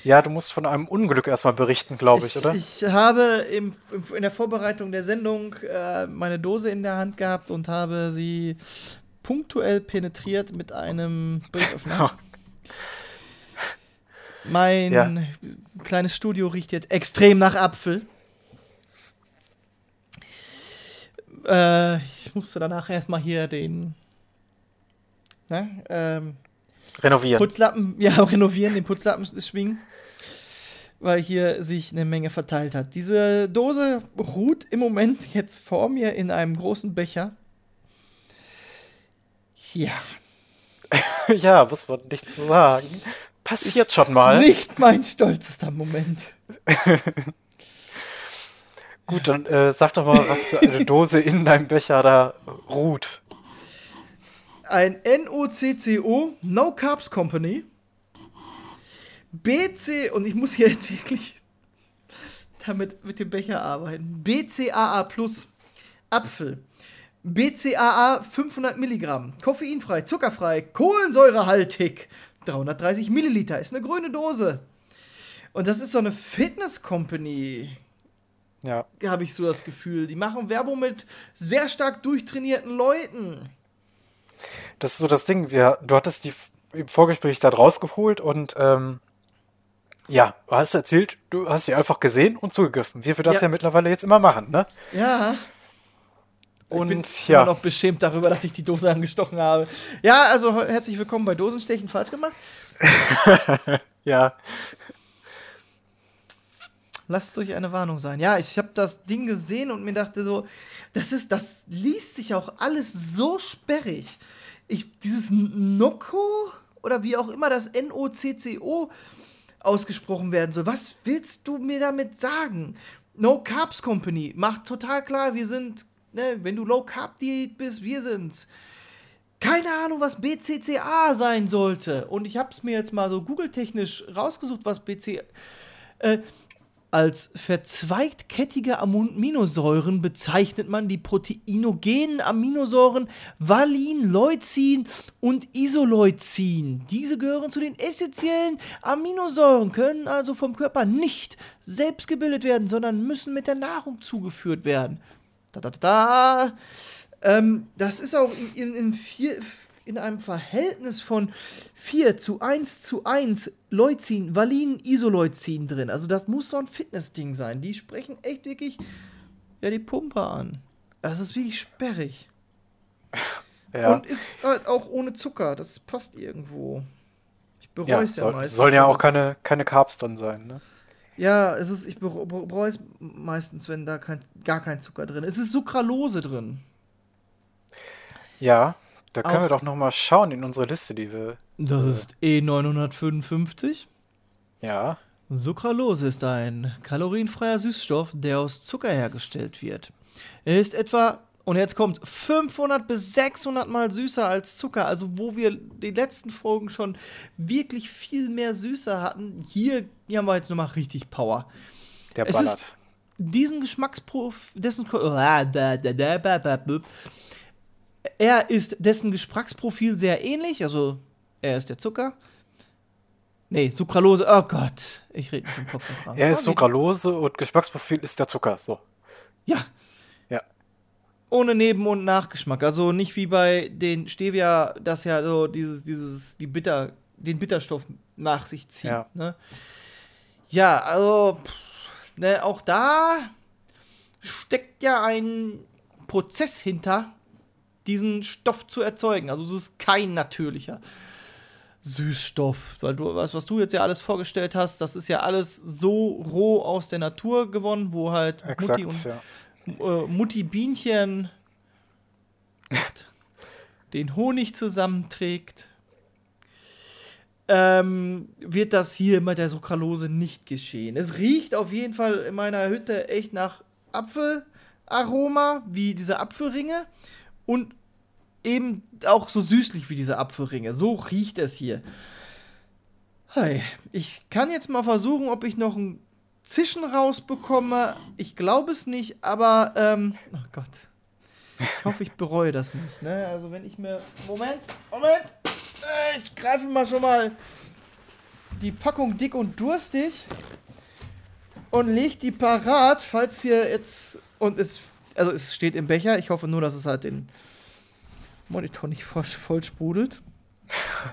[SPEAKER 3] Ja, du musst von einem Unglück erstmal berichten, glaube ich, oder?
[SPEAKER 4] Ich habe im, in der Vorbereitung der Sendung äh, meine Dose in der Hand gehabt und habe sie punktuell penetriert mit einem Brieföffner. mein
[SPEAKER 3] Ja.
[SPEAKER 4] kleines Studio riecht jetzt extrem nach Apfel. Äh, ich musste danach erstmal hier den ne, ähm,
[SPEAKER 3] Renovieren.
[SPEAKER 4] Putzlappen, ja, renovieren, den Putzlappen schwingen, weil hier sich eine Menge verteilt hat. Diese Dose ruht im Moment jetzt vor mir in einem großen Becher. Ja,
[SPEAKER 3] ja, muss man nicht zu sagen. Passiert schon mal.
[SPEAKER 4] nicht mein stolzester Moment.
[SPEAKER 3] Gut, dann äh, sag doch mal, was für eine Dose in deinem Becher da ruht.
[SPEAKER 4] Ein NOCCO, No Carbs Company. BC, und ich muss hier jetzt wirklich damit mit dem Becher arbeiten. BCAA Plus Apfel. BCAA 500 Milligramm. Koffeinfrei, zuckerfrei, kohlensäurehaltig. 330 Milliliter. Ist eine grüne Dose. Und das ist so eine Fitness Company
[SPEAKER 3] Ja.
[SPEAKER 4] habe ich so das Gefühl. Die machen Werbung mit sehr stark durchtrainierten Leuten.
[SPEAKER 3] Das ist so das Ding. Wir, du hattest die im Vorgespräch da rausgeholt und ähm, ja, du hast erzählt, du hast sie einfach gesehen und zugegriffen, wie wir das ja,
[SPEAKER 4] Ja.
[SPEAKER 3] mittlerweile jetzt immer machen, ne?
[SPEAKER 4] Ja.
[SPEAKER 3] Und
[SPEAKER 4] ich bin
[SPEAKER 3] ja,
[SPEAKER 4] immer noch beschämt darüber, dass ich die Dose angestochen habe. Ja, also he- herzlich willkommen bei Dosenstechen falsch gemacht.
[SPEAKER 3] ja,
[SPEAKER 4] Lasst euch eine Warnung sein. Ja, ich habe das Ding gesehen und mir dachte so, das ist, das liest sich auch alles so sperrig. Ich, dieses Nocco oder wie auch immer das N-O-C-C-O ausgesprochen werden soll. Was willst du mir damit sagen? No Carbs Company macht total klar, wir sind, ne, wenn du Low Carb Diät bist, wir sind's. Keine Ahnung, was BCCA sein sollte. Und ich habe es mir jetzt mal so Google-technisch rausgesucht, was BC. Äh, als verzweigtkettige Aminosäuren bezeichnet man die proteinogenen Aminosäuren Valin, Leucin und Isoleucin. Diese gehören zu den essentiellen Aminosäuren, können also vom Körper nicht selbst gebildet werden, sondern müssen mit der Nahrung zugeführt werden. Da, da, da, da. Ähm, das ist auch in, in, in, vier, in einem Verhältnis von 4 zu 1 zu 1 Leucin, Valin, Isoleucin drin. Also das muss so ein Fitnessding sein. Die sprechen echt wirklich ja, die Pumpe an. Das ist wirklich sperrig.
[SPEAKER 3] ja.
[SPEAKER 4] Und ist halt auch ohne Zucker. Das passt irgendwo. Ich bereue
[SPEAKER 3] ja,
[SPEAKER 4] es ja,
[SPEAKER 3] soll,
[SPEAKER 4] meistens.
[SPEAKER 3] sollen ja auch keine, keine Carbs drin sein, ne?
[SPEAKER 4] Ja, es ist, ich bere- bereue es meistens, wenn da kein, gar kein Zucker drin ist. Es ist Sucralose drin.
[SPEAKER 3] Ja, da können wir doch noch mal schauen in unsere Liste, die wir,
[SPEAKER 4] Das ist E E955.
[SPEAKER 3] ja,
[SPEAKER 4] Sucralose ist ein kalorienfreier Süßstoff, der aus Zucker hergestellt wird. Er ist etwa, und jetzt kommt 500 bis 600 Mal süßer als Zucker. Also, wo wir die letzten Folgen schon wirklich viel mehr Süße hatten, hier, hier haben wir jetzt nochmal richtig Power.
[SPEAKER 3] der
[SPEAKER 4] Es
[SPEAKER 3] ballert.
[SPEAKER 4] ist diesen Geschmacksprof dessen er ist dessen Geschmacksprofil sehr ähnlich, also er ist der Zucker. Nee, Sucralose, oh Gott, ich rede mit dem Kopf.
[SPEAKER 3] Er ist
[SPEAKER 4] Okay.
[SPEAKER 3] Sucralose und Geschmacksprofil ist der Zucker, so.
[SPEAKER 4] Ja,
[SPEAKER 3] Ja.
[SPEAKER 4] ohne Neben- und Nachgeschmack. Also nicht wie bei den Stevia, das ja so dieses, dieses, die Bitter, den Bitterstoff nach sich zieht.
[SPEAKER 3] Ja.
[SPEAKER 4] Ne? Ja, also, pff, ne, auch da steckt ja ein Prozess hinter, diesen Stoff zu erzeugen. Also es ist kein natürlicher Süßstoff, weil du was, was du jetzt ja alles vorgestellt hast, das ist ja alles so roh aus der Natur gewonnen, wo halt
[SPEAKER 3] Exakt,
[SPEAKER 4] Mutti und
[SPEAKER 3] ja.
[SPEAKER 4] äh, Mutti Bienchen den Honig zusammenträgt, ähm, wird das hier mit der Sucralose nicht geschehen. Es riecht auf jeden Fall in meiner Hütte echt nach Apfelaroma, wie diese Apfelringe und eben auch so süßlich wie diese Apfelringe. So riecht es hier. Hey, ich kann jetzt mal versuchen, ob ich noch ein Zischen rausbekomme. Ich glaube es nicht, aber, ähm, oh Gott. Ich hoffe, ich bereue das nicht, ne? Also, wenn ich mir. Moment, Moment! Äh, Ich greife mal schon mal die Packung dick und durstig und leg die parat, falls hier jetzt. Und es. Also, es steht im Becher. Ich hoffe nur, dass es halt den Monitor nicht voll, voll sprudelt.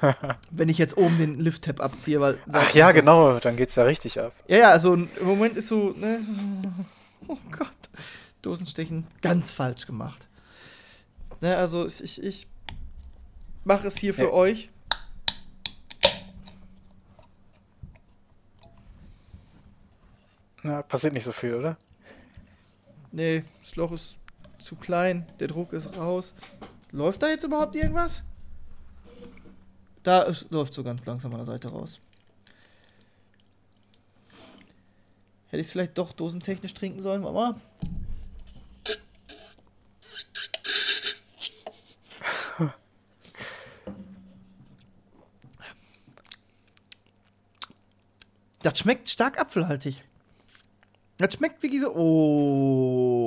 [SPEAKER 4] wenn ich jetzt oben den Lift-Tab abziehe, weil.
[SPEAKER 3] Ach ja, genau, dann geht's ja richtig ab.
[SPEAKER 4] Ja, ja, also im Moment ist so, ne? Oh Gott. Dosenstechen ganz falsch gemacht. Ne, also ich, ich, ich mache es hier für
[SPEAKER 3] Ja.
[SPEAKER 4] euch.
[SPEAKER 3] Na, passiert nicht so viel, oder?
[SPEAKER 4] Nee, das Loch ist zu klein, der Druck ist raus. Läuft da jetzt überhaupt irgendwas? Da es läuft so ganz langsam an der Seite raus. Hätte ich es vielleicht doch dosentechnisch trinken sollen, Mama? Das schmeckt stark apfelhaltig. Das schmeckt wirklich so. Oh.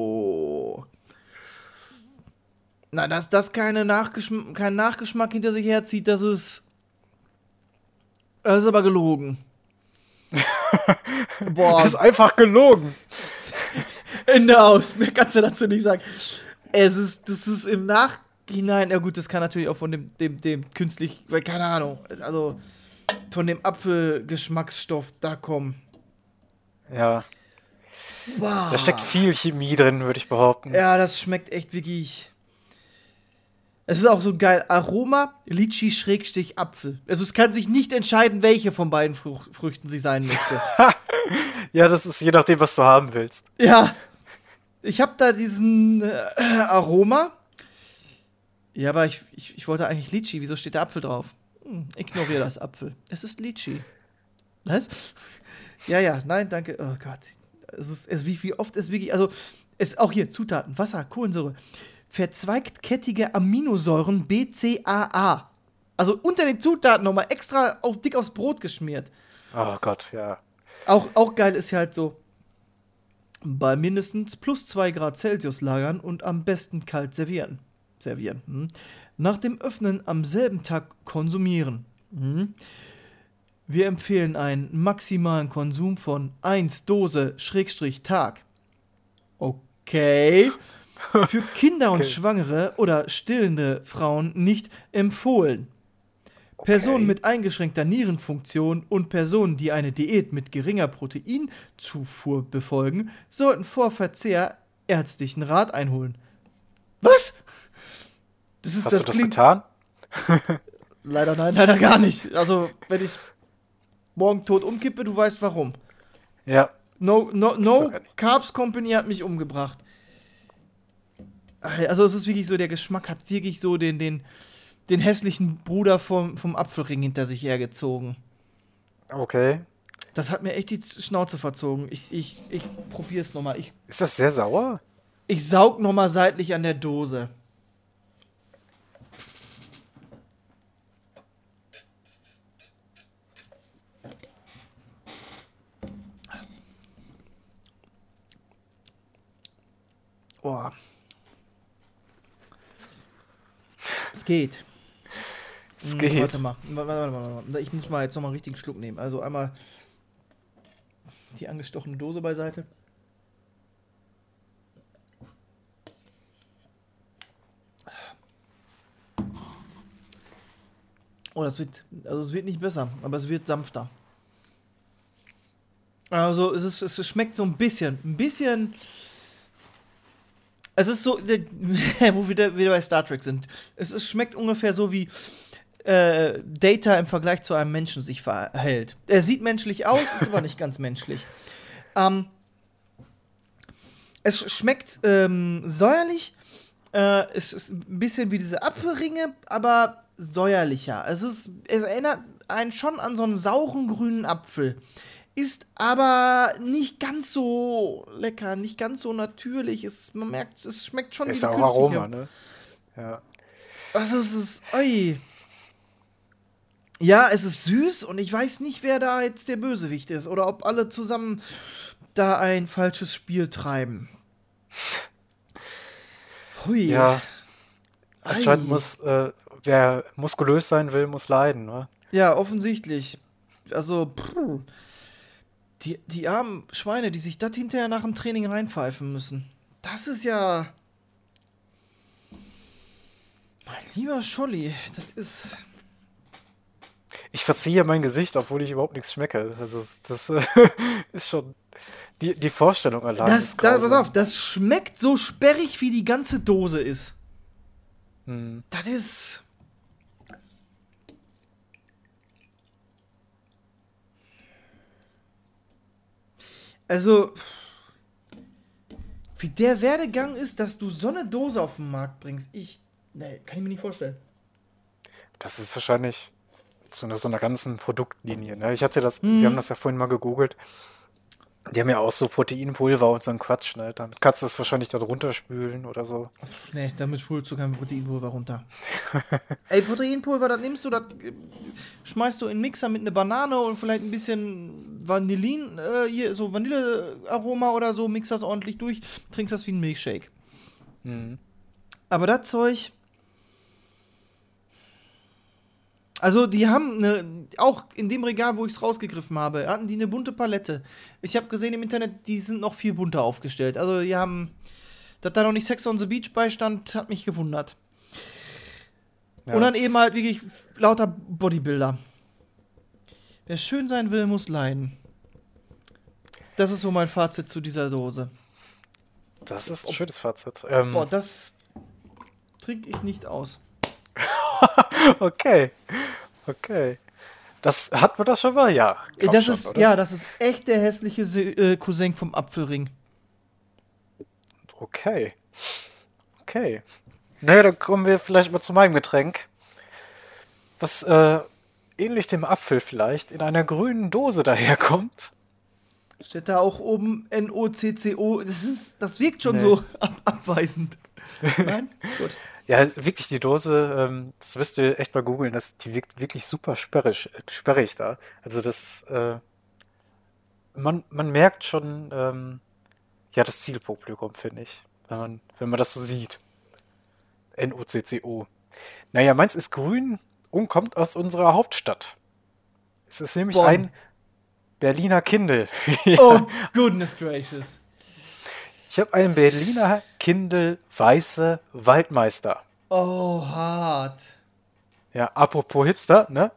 [SPEAKER 4] Na, dass das keine Nachgeschm keinen Nachgeschmack hinter sich herzieht, das ist. Das ist aber gelogen. Boah,
[SPEAKER 3] Das ist einfach gelogen.
[SPEAKER 4] Ende aus. Mehr kannst du dazu nicht sagen. Es ist, das ist im Nachhinein, ja gut, das kann natürlich auch von dem, dem, dem künstlich, weil keine Ahnung, also von dem Apfelgeschmacksstoff da kommen.
[SPEAKER 3] Ja,
[SPEAKER 4] Wow.
[SPEAKER 3] da steckt viel Chemie drin, würde ich behaupten.
[SPEAKER 4] Ja, das schmeckt echt wirklich. Es ist auch so geil. Aroma, Litchi, Schrägstich, Apfel. Also es kann sich nicht entscheiden, welche von beiden Fruch Früchten sie sein möchte.
[SPEAKER 3] Ja, das ist je nachdem, was du haben willst.
[SPEAKER 4] ja. Ich habe da diesen äh, Aroma. Ja, aber ich, ich, ich wollte eigentlich Litchi. Wieso steht da Apfel drauf? Hm, ignoriere das Apfel. Es ist Litchi. Was? Ja, ja, nein, danke. Oh Gott. Es ist, es, wie, wie oft es wirklich, also, es auch hier, Zutaten, Wasser, Kohlensäure, verzweigtkettige Aminosäuren BCAA. Also unter den Zutaten nochmal extra auf, dick aufs Brot geschmiert.
[SPEAKER 3] Oh Gott, ja.
[SPEAKER 4] Auch, auch geil ist ja halt so, bei mindestens plus 2 Grad Celsius lagern und am besten kalt servieren. Servieren. Hm. Nach dem Öffnen am selben Tag konsumieren. Hm. Wir empfehlen einen maximalen Konsum von 1 Dose Schrägstrich Tag. Okay. Für Kinder und
[SPEAKER 3] Okay.
[SPEAKER 4] Schwangere oder stillende Frauen nicht empfohlen. Personen
[SPEAKER 3] Okay.
[SPEAKER 4] mit eingeschränkter Nierenfunktion und Personen, die eine Diät mit geringer Proteinzufuhr befolgen, sollten vor Verzehr ärztlichen Rat einholen. Was? Das ist
[SPEAKER 3] Hast du das
[SPEAKER 4] klingt-
[SPEAKER 3] getan?
[SPEAKER 4] Leider nein, leider gar nicht. Also, wenn ich morgen tot umkippe, du weißt warum.
[SPEAKER 3] Ja.
[SPEAKER 4] No, no, no. Carbs Company hat mich umgebracht. Also es ist wirklich so, der Geschmack hat wirklich so den, den, den hässlichen Bruder vom, vom Apfelring hinter sich hergezogen.
[SPEAKER 3] Okay.
[SPEAKER 4] Das hat mir echt die Schnauze verzogen. Ich, ich, ich probier's nochmal. Ich,
[SPEAKER 3] Ist das sehr sauer?
[SPEAKER 4] ich saug nochmal seitlich an der Dose. Boah. Es geht.
[SPEAKER 3] Es
[SPEAKER 4] Hm,
[SPEAKER 3] geht.
[SPEAKER 4] Warte mal. Warte, warte, warte, warte. Ich muss mal jetzt nochmal einen richtigen Schluck nehmen. Also einmal die angestochene Dose beiseite. Oh, das wird, also es wird nicht besser, aber es wird sanfter. Also es, ist, es schmeckt so ein bisschen, ein bisschen. Es ist so, wo wir wieder, bei Star Trek sind. Es ist, schmeckt ungefähr so wie äh, Data im Vergleich zu einem Menschen sich verhält. Er sieht menschlich aus, ist aber nicht ganz menschlich. Ähm, es schmeckt ähm, säuerlich. Äh, es ist ein bisschen wie diese Apfelringe, aber säuerlicher. Es, ist, es erinnert einen schon an so einen sauren grünen Apfel. Ist aber nicht ganz so lecker, nicht ganz so natürlich. Es, man merkt, es schmeckt schon
[SPEAKER 3] Ist
[SPEAKER 4] wie
[SPEAKER 3] ja auch Aroma, ne? Ja.
[SPEAKER 4] Also es ist, oi. Ja, es ist süß und ich weiß nicht, wer da jetzt der Bösewicht ist oder ob alle zusammen da ein falsches Spiel treiben. Hui.
[SPEAKER 3] Ja. Anscheinend
[SPEAKER 4] Ei.
[SPEAKER 3] muss, äh, wer muskulös sein will, muss leiden, ne?
[SPEAKER 4] Ja, offensichtlich. Also, puh. Die, die armen Schweine, die sich das hinterher nach dem Training reinpfeifen müssen. Das ist ja. Mein lieber Scholli, das ist.
[SPEAKER 3] Ich verziehe mein Gesicht, obwohl ich überhaupt nichts schmecke. Also das äh, ist schon die, die Vorstellung allein.
[SPEAKER 4] Das, das, pass auf, das schmeckt so sperrig, wie die ganze Dose ist.
[SPEAKER 3] Hm.
[SPEAKER 4] Das ist. Also, wie der Werdegang ist, dass du so eine Dose auf den Markt bringst, ich. Nee, kann ich mir nicht vorstellen.
[SPEAKER 3] Das ist wahrscheinlich zu einer, so einer ganzen Produktlinie. Ne? Ich hatte das,
[SPEAKER 4] Mhm.
[SPEAKER 3] wir haben das ja vorhin mal gegoogelt. Die haben ja auch so Proteinpulver und so ein Quatsch, ne? Damit kannst du es wahrscheinlich da drunter spülen oder so.
[SPEAKER 4] Nee, damit spulst du kein Proteinpulver runter. Ey, Proteinpulver, das nimmst du, das äh, schmeißt du in den Mixer mit einer Banane und vielleicht ein bisschen Vanillin, äh, hier, so Vanillearoma oder so, mixst das ordentlich durch, trinkst das wie ein Milkshake.
[SPEAKER 3] Mhm.
[SPEAKER 4] Aber das Zeug. Also, die haben eine, auch in dem Regal, wo ich es rausgegriffen habe, hatten die eine bunte Palette. Ich habe gesehen im Internet, die sind noch viel bunter aufgestellt. Also, die haben, dass da noch nicht Sex on the Beach beistand, hat mich gewundert.
[SPEAKER 3] Ja.
[SPEAKER 4] Und dann eben halt wirklich lauter Bodybuilder. Wer schön sein will, muss leiden. Das ist so mein Fazit zu dieser Dose.
[SPEAKER 3] Das ist ein schönes Fazit. Ähm,
[SPEAKER 4] Boah, das trinke ich nicht aus.
[SPEAKER 3] okay. Okay. Das hat man das schon mal? Ja.
[SPEAKER 4] das
[SPEAKER 3] schon,
[SPEAKER 4] ist,
[SPEAKER 3] oder?
[SPEAKER 4] ja, das ist echt der hässliche äh, Cousin vom Apfelring.
[SPEAKER 3] Okay. Okay. Naja, dann kommen wir vielleicht mal zu meinem Getränk. Was äh, ähnlich dem Apfel vielleicht in einer grünen Dose daherkommt.
[SPEAKER 4] Steht da auch oben N-O-C-C-O. Das, ist, das wirkt schon
[SPEAKER 3] Nee.
[SPEAKER 4] so ab abweisend. Nein? Gut.
[SPEAKER 3] Ja, wirklich die Dose, ähm, das müsst ihr echt mal googeln, das, die wirkt wirklich super sperrig, äh, sperrig da. Also das, äh, man, man merkt schon, ähm, ja, das Zielpublikum, finde ich, wenn man, wenn man das so sieht. N-O-C-C-O. Naja, meins ist grün und kommt aus unserer Hauptstadt. Es ist nämlich
[SPEAKER 4] Bonn.
[SPEAKER 3] ein Berliner Kindle.
[SPEAKER 4] Oh, goodness gracious.
[SPEAKER 3] Ich habe einen Berliner Kindle Weiße Waldmeister.
[SPEAKER 4] Oh, hart.
[SPEAKER 3] Ja, apropos Hipster, ne?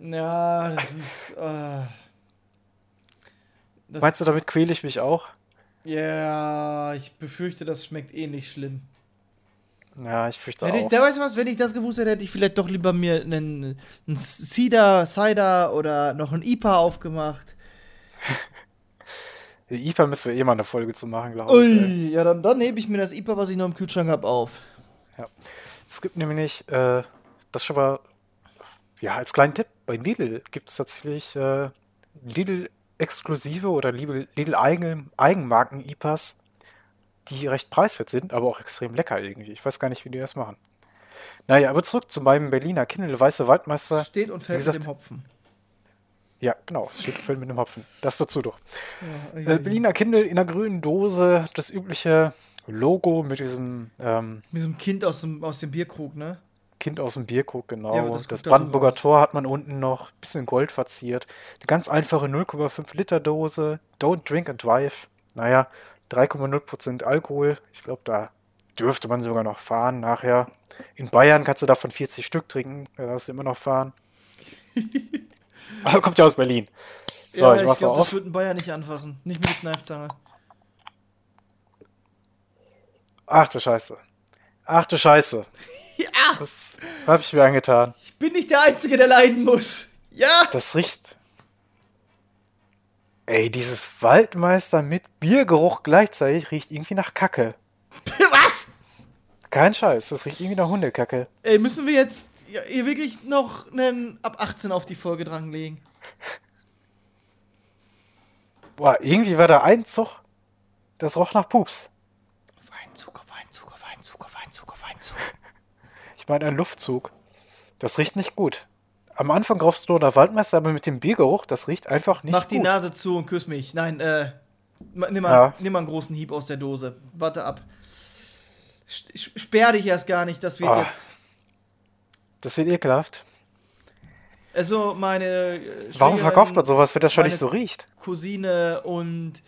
[SPEAKER 4] Ja, das ist. Äh, das,
[SPEAKER 3] Meinst du, damit quäle ich mich auch?
[SPEAKER 4] Ja, ich befürchte, das schmeckt eh nicht schlimm.
[SPEAKER 3] Ja, ich fürchte
[SPEAKER 4] Hätte ich,
[SPEAKER 3] auch.
[SPEAKER 4] da weißt du was, wenn ich das gewusst hätte, hätte ich vielleicht doch lieber mir einen, einen Cider, Cider oder noch einen IPA aufgemacht.
[SPEAKER 3] IPA müssen wir eh mal eine Folge zu machen, glaube ich.
[SPEAKER 4] Ui, ja, dann, dann hebe ich mir das IPA, was ich noch im Kühlschrank habe, auf.
[SPEAKER 3] Es gibt nämlich, äh, das schon mal, ja, als kleinen Tipp, bei Lidl gibt es tatsächlich äh, Lidl-exklusive oder Lidl- Lidl-Eigen- Eigenmarken-IPAs, die recht preiswert sind, aber auch extrem lecker irgendwie. Ich weiß gar nicht, wie die das machen. Naja, aber zurück zu meinem Berliner Kindle Weiße Waldmeister.
[SPEAKER 4] Steht und fällt
[SPEAKER 3] gesagt-
[SPEAKER 4] mit dem Hopfen.
[SPEAKER 3] Ja, genau, es steht voll mit dem Hopfen. Das dazu doch.
[SPEAKER 4] Ja,
[SPEAKER 3] Äh, Berliner Kindle in einer grünen Dose, das übliche Logo mit diesem ähm,
[SPEAKER 4] Mit einem Kind aus dem, aus dem Bierkrug, ne?
[SPEAKER 3] Kind aus dem Bierkrug, genau.
[SPEAKER 4] Ja, das
[SPEAKER 3] das Brandenburger
[SPEAKER 4] raus.
[SPEAKER 3] Tor hat man unten noch, bisschen Gold verziert. Eine ganz einfache 0,5 Liter Dose. Don't drink and drive. Naja, 3,0% Alkohol. Ich glaube, da dürfte man sogar noch fahren nachher. In Bayern kannst du davon 40 Stück trinken. Da darfst du immer noch fahren. Aber kommt ja aus Berlin. So,
[SPEAKER 4] ja,
[SPEAKER 3] ich
[SPEAKER 4] ich
[SPEAKER 3] mach's mal
[SPEAKER 4] glaube, das
[SPEAKER 3] auf.
[SPEAKER 4] wird ein Bayer nicht anfassen. Nicht mit Kneifzange.
[SPEAKER 3] Ach du Scheiße. Ach du Scheiße.
[SPEAKER 4] Ja!
[SPEAKER 3] Was habe ich mir angetan?
[SPEAKER 4] Ich bin nicht der Einzige, der leiden muss. Ja!
[SPEAKER 3] Das riecht. Ey, dieses Waldmeister mit Biergeruch gleichzeitig riecht irgendwie nach Kacke.
[SPEAKER 4] Was?
[SPEAKER 3] Kein Scheiß, das riecht irgendwie nach Hundekacke.
[SPEAKER 4] Ey, müssen wir jetzt ja, hier wirklich noch einen ab 18 auf die Folge dranlegen?
[SPEAKER 3] Boah, irgendwie war da ein Zug, das roch nach Pups.
[SPEAKER 4] Weinzucker, Weinzucker, Weinzucker, Weinzucker, Weinzucker.
[SPEAKER 3] Ich meine, ein Luftzug. Das riecht nicht gut. am Anfang raufst du nach Waldmeister, aber mit dem Biergeruch, das riecht einfach nicht
[SPEAKER 4] Mach die
[SPEAKER 3] gut.
[SPEAKER 4] Nase zu und küss mich. Nein, äh, nimm mal,
[SPEAKER 3] Ja.
[SPEAKER 4] nimm mal einen großen Hieb aus der Dose. Warte ab. Sperr dich erst gar nicht, das wird
[SPEAKER 3] Ah.
[SPEAKER 4] jetzt.
[SPEAKER 3] Das wird ekelhaft.
[SPEAKER 4] Also meine. äh,
[SPEAKER 3] Warum verkauft man sowas, wenn das schon nicht so riecht?
[SPEAKER 4] Cousine und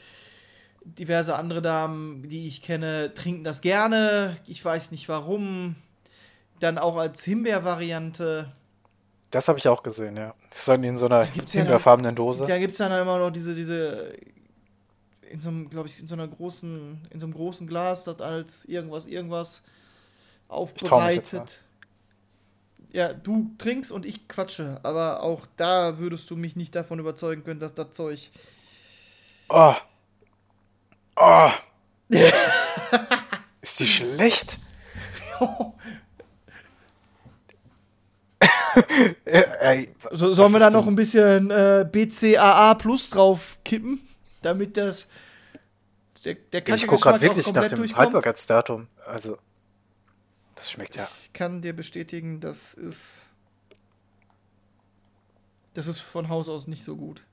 [SPEAKER 4] diverse andere Damen, die ich kenne, trinken das gerne. Ich weiß nicht warum. Dann auch als Himbeer-Variante.
[SPEAKER 3] Das habe ich auch gesehen, ja. Das ist dann in so einer
[SPEAKER 4] gibt's ja
[SPEAKER 3] himbeerfarbenen Dose.
[SPEAKER 4] Da gibt es dann immer noch diese, diese, in so einem, glaube ich, in so einer großen, in so einem großen Glas, das als irgendwas, irgendwas aufbereitet. Ja, du trinkst und ich quatsche, aber auch da würdest du mich nicht davon überzeugen können, dass das Zeug.
[SPEAKER 3] Oh. Oh. ist die schlecht?
[SPEAKER 4] So, sollen wir da noch ein bisschen äh, BCAA Plus drauf kippen, damit das. Der, der
[SPEAKER 3] ich gucke gerade wirklich nach dem? Haltbarkeitsdatum. Also, das schmeckt ja.
[SPEAKER 4] Ich kann dir bestätigen, das ist. Das ist von Haus aus nicht so gut.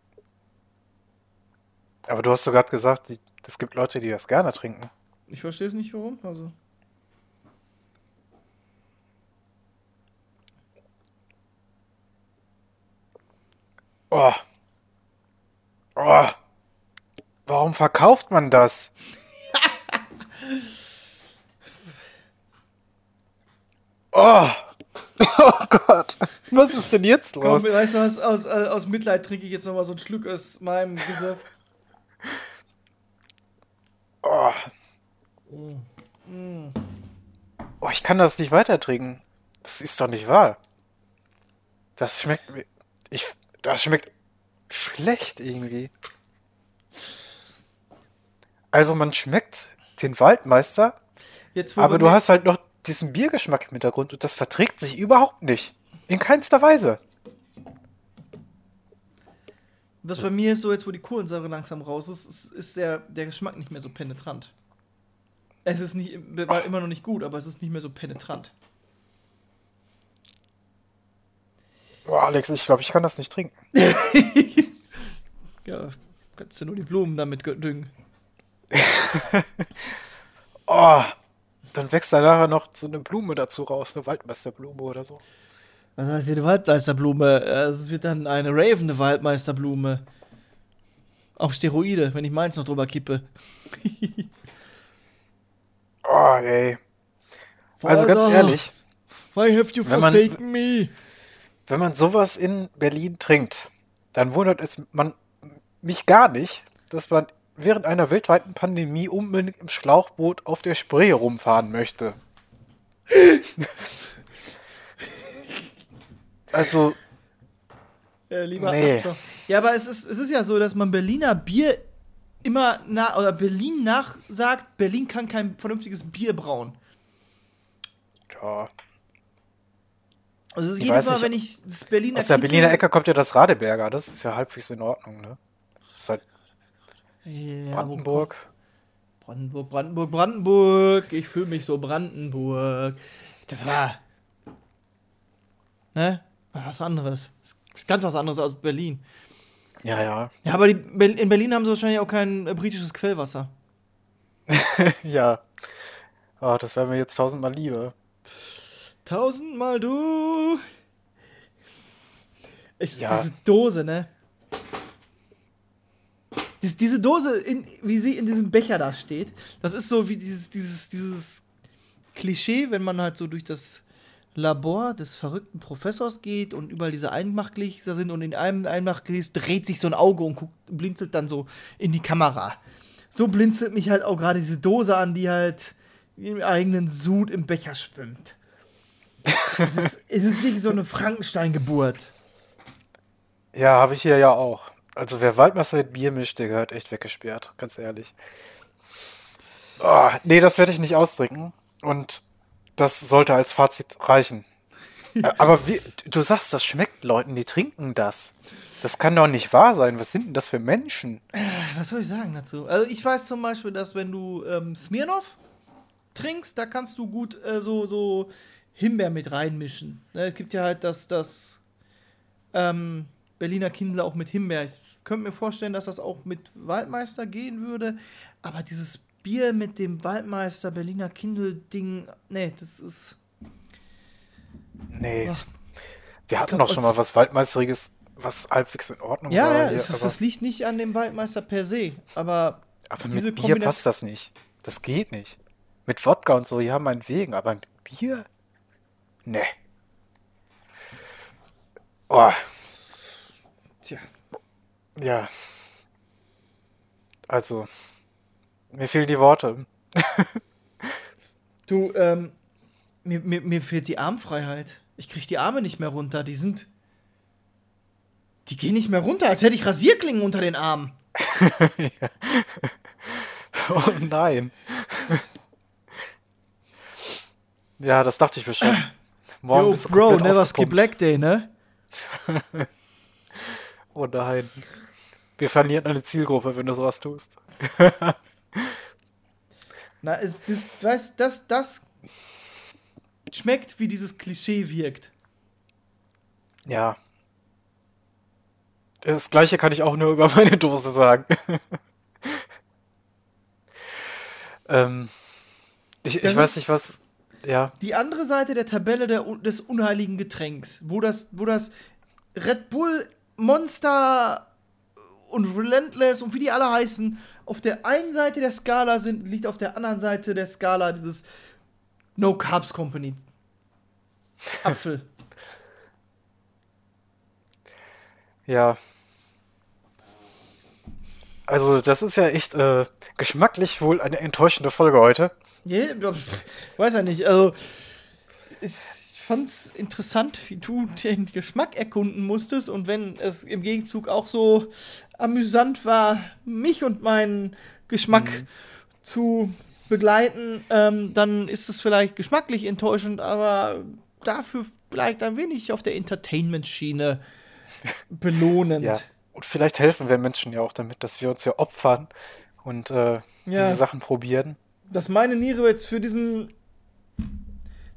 [SPEAKER 3] Aber du hast gerade gesagt, es gibt Leute, die das gerne trinken.
[SPEAKER 4] Ich verstehe es nicht, warum. Also.
[SPEAKER 3] Oh. Oh. Warum verkauft man das? oh. Oh Gott. Was ist denn jetzt los?
[SPEAKER 4] Komm, weißt du was? Aus, äh, aus Mitleid trinke ich jetzt nochmal so einen Schluck aus meinem Gesicht.
[SPEAKER 3] Oh. oh, ich kann das nicht weiter trinken. Das ist doch nicht wahr. Das schmeckt. mir- Ich, das schmeckt schlecht irgendwie. Also man schmeckt den Waldmeister,
[SPEAKER 4] Jetzt,
[SPEAKER 3] aber du hast halt noch diesen Biergeschmack im Hintergrund und das verträgt sich überhaupt nicht. In keinster Weise.
[SPEAKER 4] Was bei mir ist so, jetzt wo die Kohlensäure langsam raus ist, ist, ist der, der Geschmack nicht mehr so penetrant. Es ist nicht, war immer noch nicht gut, aber es ist nicht mehr so penetrant.
[SPEAKER 3] Boah, Alex, ich glaube, ich kann das nicht trinken.
[SPEAKER 4] Ja, kannst du nur die Blumen damit ge- düngen.
[SPEAKER 3] Oh, dann wächst da nachher noch so eine Blume dazu raus, eine Waldmeisterblume oder so.
[SPEAKER 4] Was heißt hier eine Waldmeisterblume? Äh, Es wird dann eine ravende Waldmeisterblume. Auf Steroide, wenn ich meins noch drüber kippe.
[SPEAKER 3] Oh, ey. Also ganz ehrlich,
[SPEAKER 4] Why have you
[SPEAKER 3] Wenn man-
[SPEAKER 4] forsaken me?
[SPEAKER 3] wenn man sowas in Berlin trinkt, dann wundert es man mich gar nicht, dass man während einer weltweiten Pandemie unbedingt im Schlauchboot auf der Spree rumfahren möchte. also,
[SPEAKER 4] Äh, lieber
[SPEAKER 3] Nee.
[SPEAKER 4] Ja, aber es ist, es ist ja so, dass man Berliner Bier immer nach, oder Berlin nachsagt, Berlin kann kein vernünftiges Bier brauen.
[SPEAKER 3] ja,
[SPEAKER 4] Also es ist jedes Mal,
[SPEAKER 3] nicht,
[SPEAKER 4] wenn ich das Berliner
[SPEAKER 3] aus der Berliner Ecke kommt ja das Radeberger, das ist ja halbwegs in Ordnung, ne? Ist
[SPEAKER 4] Ja,
[SPEAKER 3] Brandenburg.
[SPEAKER 4] Brandenburg, Brandenburg, Brandenburg. Ich fühle mich so Brandenburg. Das war. Ne? Was anderes. Das ist ganz was anderes als Berlin.
[SPEAKER 3] Ja, ja.
[SPEAKER 4] Ja, aber die, in Berlin haben sie wahrscheinlich auch kein äh, britisches Quellwasser.
[SPEAKER 3] Ja. Oh, das wäre mir jetzt tausendmal lieber.
[SPEAKER 4] Tausendmal du. Es
[SPEAKER 3] Ja.
[SPEAKER 4] ist diese Dose, ne? Dies, diese Dose, in, wie sie in diesem Becher da steht, das ist so wie dieses, dieses, dieses Klischee, wenn man halt so durch das Labor des verrückten Professors geht und überall diese Einmachgläser sind und in einem Einmachgläs dreht sich so ein Auge und guckt, blinzelt dann so in die Kamera. So blinzelt mich halt auch gerade diese Dose an, die halt im eigenen Sud im Becher schwimmt. es, ist, es ist wirklich so eine Frankenstein-Geburt.
[SPEAKER 3] Ja, habe ich hier ja auch. Also wer Waldmeister mit Bier mischt, der gehört echt weggesperrt, ganz ehrlich. Oh, nee, das werde ich nicht austrinken. Und das sollte als Fazit reichen. Äh, Aber wie, du sagst, das schmeckt Leuten, die trinken das. Das kann doch nicht wahr sein. Was sind denn das für Menschen?
[SPEAKER 4] Was soll ich sagen dazu? Also ich weiß zum Beispiel, dass wenn du ähm, Smirnoff trinkst, da kannst du gut äh, so, so Himbeer mit reinmischen. Ne, es gibt ja halt das, das ähm, Berliner Kindle auch mit Himbeer. Ich könnte mir vorstellen, dass das auch mit Waldmeister gehen würde. Aber dieses Bier mit dem Waldmeister Berliner Kindle-Ding, nee, das ist.
[SPEAKER 3] Nee.
[SPEAKER 4] Ach.
[SPEAKER 3] Wir hatten doch schon mal was Waldmeisteriges, was halbwegs in Ordnung
[SPEAKER 4] Ja,
[SPEAKER 3] war.
[SPEAKER 4] ja,
[SPEAKER 3] hier,
[SPEAKER 4] es, ist- das liegt nicht an dem Waldmeister per se. Aber,
[SPEAKER 3] aber
[SPEAKER 4] diese
[SPEAKER 3] mit Bier passt das nicht. Das geht nicht. Mit Wodka und so, ja, meinetwegen, aber mit Bier? Nee. Oh,
[SPEAKER 4] tja.
[SPEAKER 3] Ja. Also, mir fehlen die Worte.
[SPEAKER 4] Du, ähm, mir, mir, mir fehlt die Armfreiheit. Ich krieg die Arme nicht mehr runter. Die sind. Die gehen nicht mehr runter, als hätte ich Rasierklingen unter den Armen.
[SPEAKER 3] Oh nein. ja, das dachte ich mir schon. Morgen
[SPEAKER 4] Yo,
[SPEAKER 3] bist
[SPEAKER 4] Bro, never skip leg day, ne?
[SPEAKER 3] Oh nein. Wir verlieren eine Zielgruppe, wenn du sowas tust.
[SPEAKER 4] Na, das, weißt, das, das schmeckt, wie dieses Klischee wirkt.
[SPEAKER 3] Ja. Das gleiche kann ich auch nur über meine Dose sagen. ähm, ich ich weiß nicht, was. Ja.
[SPEAKER 4] Die andere Seite der Tabelle der, des unheiligen Getränks, wo das, wo das Red Bull, Monster und Relentless und wie die alle heißen, auf der einen Seite der Skala sind, liegt auf der anderen Seite der Skala dieses No Carbs Company. Apfel.
[SPEAKER 3] Ja. Also, das ist ja echt äh, geschmacklich wohl eine enttäuschende Folge heute.
[SPEAKER 4] Pf, weiß ja nicht. Also, ich fand's interessant, wie du den Geschmack erkunden musstest und wenn es im Gegenzug auch so amüsant war, mich und meinen Geschmack zu begleiten, ähm, dann ist es vielleicht geschmacklich enttäuschend, aber dafür vielleicht ein wenig auf der Entertainment-Schiene belohnend.
[SPEAKER 3] Ja. Und vielleicht helfen wir Menschen ja auch damit, dass wir uns ja opfern und äh,
[SPEAKER 4] Ja.
[SPEAKER 3] diese Sachen probieren.
[SPEAKER 4] dass meine Niere jetzt für diesen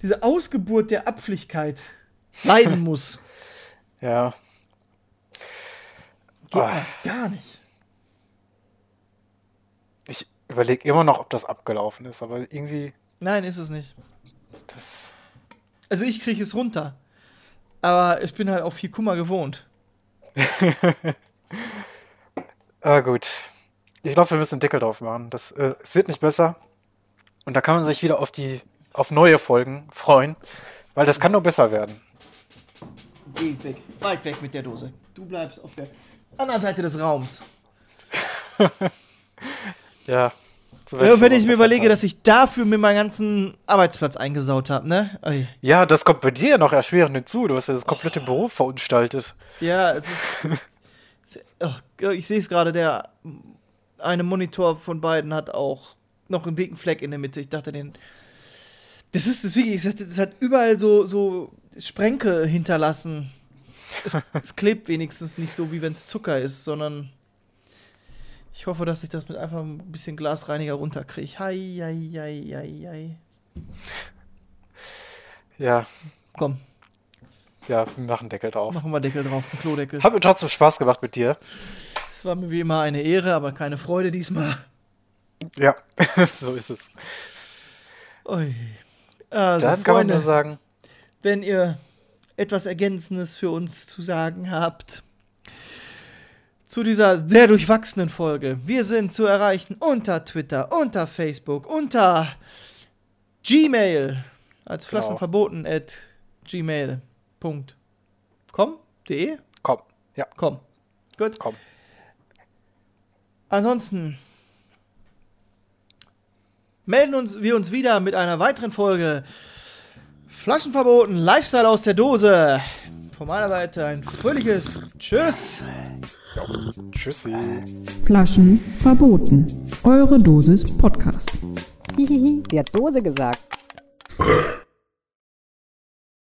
[SPEAKER 4] diese Ausgeburt der Apfligkeit leiden muss.
[SPEAKER 3] Ja.
[SPEAKER 4] Geht
[SPEAKER 3] Ah.
[SPEAKER 4] gar nicht.
[SPEAKER 3] Ich überlege immer noch, ob das abgelaufen ist, aber irgendwie,
[SPEAKER 4] Nein, ist es nicht.
[SPEAKER 3] das.
[SPEAKER 4] Also ich kriege es runter. Aber ich bin halt auch viel Kummer gewohnt.
[SPEAKER 3] Ah, gut. Ich glaube, wir müssen einen Deckel drauf machen. Das, äh, es wird nicht besser. Und da kann man sich wieder auf die, auf neue Folgen freuen, weil das kann nur besser werden.
[SPEAKER 4] Geh weg. Weit weg mit der Dose. Du bleibst auf der anderen Seite des Raums.
[SPEAKER 3] Ja. so
[SPEAKER 4] Ja, wenn ich mir überlege,
[SPEAKER 3] sein.
[SPEAKER 4] dass ich dafür mir meinen ganzen Arbeitsplatz eingesaut habe, ne? Ui.
[SPEAKER 3] Ja, das kommt bei dir ja noch erschwerend hinzu. Du hast ja das komplette Büro verunstaltet.
[SPEAKER 4] Ja, es ist, ach, ich sehe es gerade, der eine Monitor von beiden hat auch noch einen dicken Fleck in der Mitte. Ich dachte, den. Das ist das es hat, es hat überall so, so Sprenkel hinterlassen. Es, es klebt wenigstens nicht so, wie wenn es Zucker ist, sondern ich hoffe, dass ich das mit einfach ein bisschen Glasreiniger runterkriege. Hei, hei, hei, hei, hei.
[SPEAKER 3] Ja,
[SPEAKER 4] Komm,
[SPEAKER 3] ja, wir machen Deckel drauf.
[SPEAKER 4] machen wir Deckel drauf, einen Klodeckel.
[SPEAKER 3] Hat mir trotzdem Spaß gemacht mit dir.
[SPEAKER 4] Es war mir wie immer eine Ehre, aber keine Freude diesmal.
[SPEAKER 3] Ja, so ist es.
[SPEAKER 4] Ui. Also,
[SPEAKER 3] Dann kann man
[SPEAKER 4] Freunde,
[SPEAKER 3] nur sagen,
[SPEAKER 4] wenn ihr etwas Ergänzendes für uns zu sagen habt zu dieser sehr durchwachsenen Folge. Wir sind zu erreichen unter Twitter, unter Facebook, unter Gmail als
[SPEAKER 3] Genau.
[SPEAKER 4] flaschenverboten at gmail.com de
[SPEAKER 3] komm, ja,
[SPEAKER 4] com. Gut.
[SPEAKER 3] komm.
[SPEAKER 4] Ansonsten melden uns wir uns wieder mit einer weiteren Folge Flaschenverboten, Lifestyle aus der Dose. Von meiner Seite ein fröhliches Tschüss.
[SPEAKER 3] Tschüssi.
[SPEAKER 1] Flaschen verboten. Eure Dosis Podcast.
[SPEAKER 2] Hihihi, sie hat Dose gesagt.